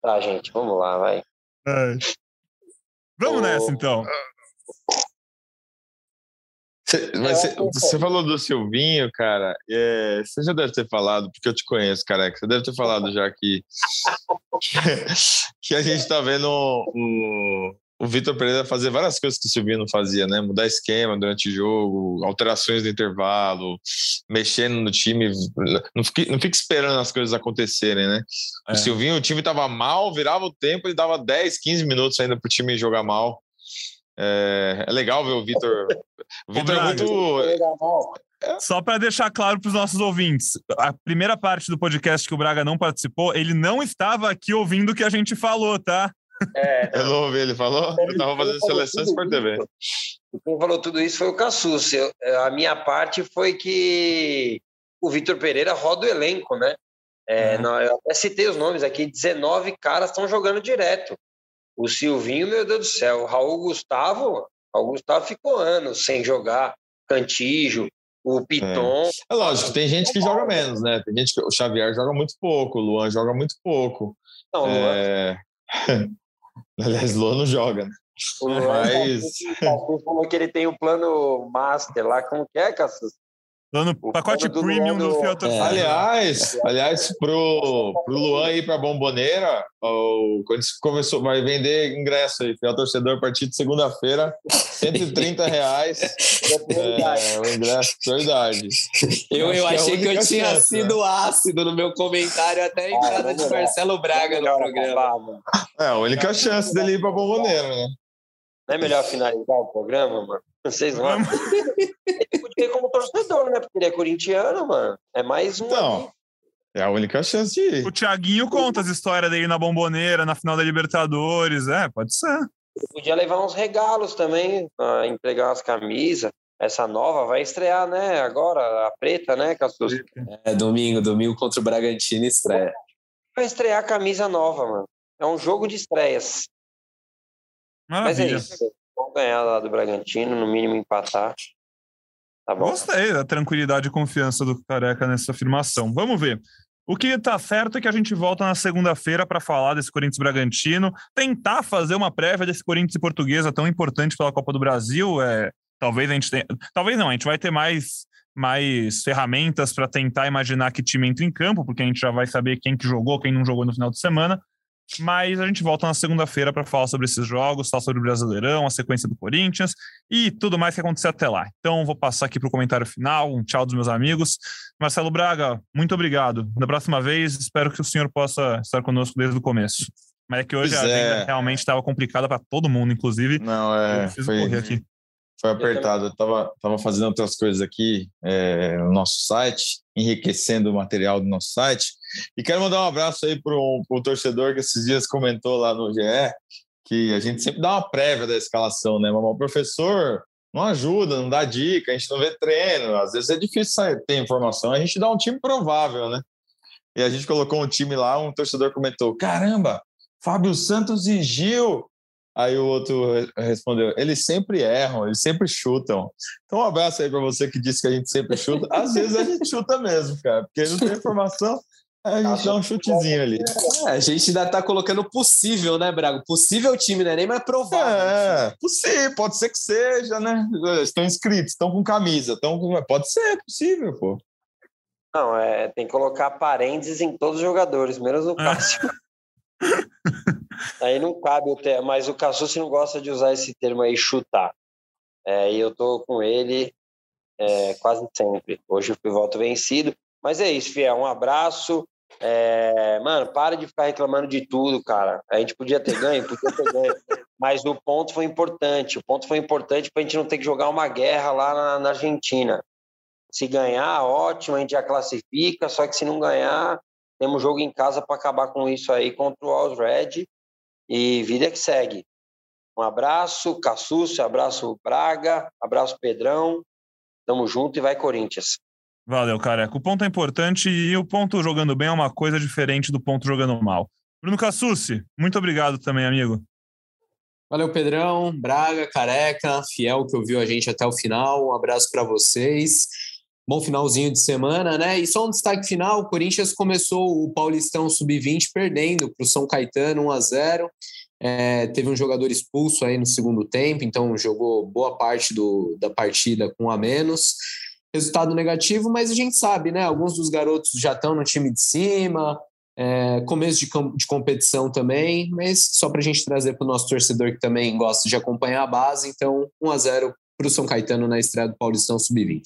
Tá, gente, vamos lá, vai. É. Vamos nessa, então. Você, mas você, falou do Silvinho, cara. É, você já deve ter falado, porque eu te conheço, careca. Você deve ter falado já que, que a gente tá vendo o, o Vitor Pereira fazer várias coisas que o Silvinho não fazia, né? Mudar esquema durante o jogo, alterações no intervalo, mexendo no time. Não fique, não fique esperando as coisas acontecerem, né? É. O Silvinho, o time tava mal, virava o tempo e dava 10, 15 minutos ainda pro time jogar mal. É, é legal ver o Vitor. O Vitor é muito. Só para deixar claro para os nossos ouvintes, a primeira parte do podcast que o Braga não participou, ele não estava aqui ouvindo o que a gente falou, tá? É, eu não ouvi, ele falou? Eu estava fazendo seleção Sport TV. Quem falou tudo isso foi o Cassus. A minha parte foi que o Vitor Pereira roda o elenco, né? É, uhum. não, eu até citei os nomes aqui, 19 caras estão jogando direto. O Silvinho, meu Deus do céu, o Raul Gustavo, Raul Gustavo ficou anos sem jogar, Cantijo, o Piton. É. é lógico, tem gente que joga menos, né? Tem gente que o Xavier joga muito pouco, o Luan joga muito pouco. Não, é... Luan... Aliás, Luan não joga, né? O Luan Mas... falou que ele tem o plano master lá, como que é, Cassus? Dando pacote premium do, do Fiat é. Aliás, aliás, pro, pro Luan ir pra Bomboneira, o Corinthians começou, vai vender ingresso aí, fiel torcedor, a partir de segunda-feira, 130 reais. é, o ingresso, verdade. Eu, eu é achei que eu tinha chance, sido né? ácido no meu comentário até a entrada de Marcelo Braga no programa. É, a única chance dele ir pra Bomboneira, né? Não é melhor finalizar o programa, mano? Vocês vão. ele podia ir como torcedor, né? Porque ele é corintiano, mano. É mais um. Então, é a única chance de ir. O Thiaguinho conta as histórias dele na bomboneira, na final da Libertadores. É, pode ser. Ele podia levar uns regalos também, entregar umas camisas. Essa nova vai estrear, né? Agora, a preta, né, Cassus? É, domingo, domingo contra o Bragantino estreia. Vai estrear a camisa nova, mano. É um jogo de estreias. Maravilha. Mas é isso. Vamos ganhar lá do Bragantino, no mínimo empatar. Tá bom? Gostei da tranquilidade e confiança do Careca nessa afirmação. Vamos ver. O que está certo é que a gente volta na segunda-feira para falar desse Corinthians Bragantino, tentar fazer uma prévia desse Corinthians e Portuguesa tão importante pela Copa do Brasil. É, talvez a gente tenha, talvez não, a gente vai ter mais mais ferramentas para tentar imaginar que time entra em campo, porque a gente já vai saber quem que jogou, quem não jogou no final de semana. Mas a gente volta na segunda-feira para falar sobre esses jogos, falar sobre o Brasileirão, a sequência do Corinthians e tudo mais que acontecer até lá. Então, vou passar aqui para o comentário final, um tchau dos meus amigos. Marcelo Braga, muito obrigado. Da próxima vez, espero que o senhor possa estar conosco desde o começo. Mas é que hoje pois a agenda é. realmente estava complicada para todo mundo, inclusive. Não, é. Foi... Foi apertado. Eu estava tava fazendo outras coisas aqui é, no nosso site, enriquecendo o material do nosso site. E quero mandar um abraço aí para o torcedor que esses dias comentou lá no GE, que a gente sempre dá uma prévia da escalação, né? Mas o professor não ajuda, não dá dica, a gente não vê treino. Às vezes é difícil ter informação, a gente dá um time provável, né? E a gente colocou um time lá, um torcedor comentou: caramba, Fábio Santos e Gil Aí o outro respondeu: eles sempre erram, eles sempre chutam. Então, um abraço aí para você que disse que a gente sempre chuta. Às vezes a gente chuta mesmo, cara, porque não tem informação. A gente dá um chutezinho ali. É, a gente ainda tá colocando possível, né, Brago? Possível time, né? Nem mais provável. É, possível, pode ser que seja, né? Estão inscritos, estão com camisa, estão com... Pode ser, é possível, pô. Não, é, tem que colocar parênteses em todos os jogadores, menos no Cássio. aí não cabe o termo, mas o Cassucci não gosta de usar esse termo aí, chutar. É, e eu tô com ele é, quase sempre. Hoje eu fui voto vencido. Mas é isso, Fiel. Um abraço. É, mano, para de ficar reclamando de tudo, cara. A gente podia ter ganho, podia ter ganho. Mas o ponto foi importante. O ponto foi importante para a gente não ter que jogar uma guerra lá na, na, Argentina. Se ganhar, ótimo, a gente já classifica. Só que se não ganhar, temos jogo em casa para acabar com isso aí contra o Alls Red. E vida que segue. Um abraço, Cassucci, abraço Braga, abraço Pedrão. Tamo junto e vai Corinthians. Valeu, careca. O ponto é importante e o ponto jogando bem é uma coisa diferente do ponto jogando mal. Bruno Cassucci, muito obrigado também, amigo. Valeu, Pedrão, Braga, Careca, Fiel que ouviu a gente até o final. Um abraço para vocês. Bom finalzinho de semana, né? E só um destaque final: o Corinthians começou o Paulistão Sub-20 perdendo para o São Caetano 1 a 0 é, teve um jogador expulso aí no segundo tempo, então jogou boa parte do, da partida com a menos resultado negativo, mas a gente sabe, né? Alguns dos garotos já estão no time de cima, é, começo de, de, competição também, mas só para a gente trazer para o nosso torcedor que também gosta de acompanhar a base, então 1 a 0 para o São Caetano na estreia do Paulistão Sub-20.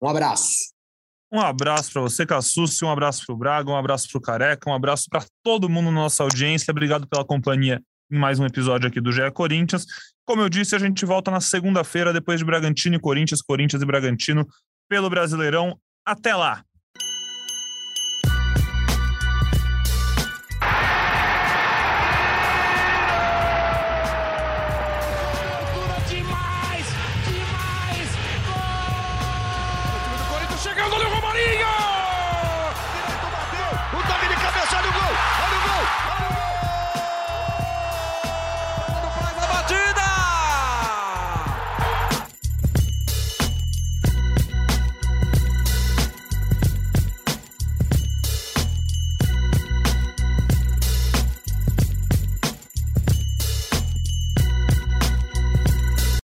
Um abraço. Um abraço para você, Cassucci, um abraço para o Braga, um abraço para o Careca, um abraço para todo mundo na nossa audiência. Obrigado pela companhia em mais um episódio aqui do GE Corinthians. Como eu disse, a gente volta na segunda-feira, depois de Bragantino e Corinthians, Corinthians e Bragantino, pelo Brasileirão. Até lá!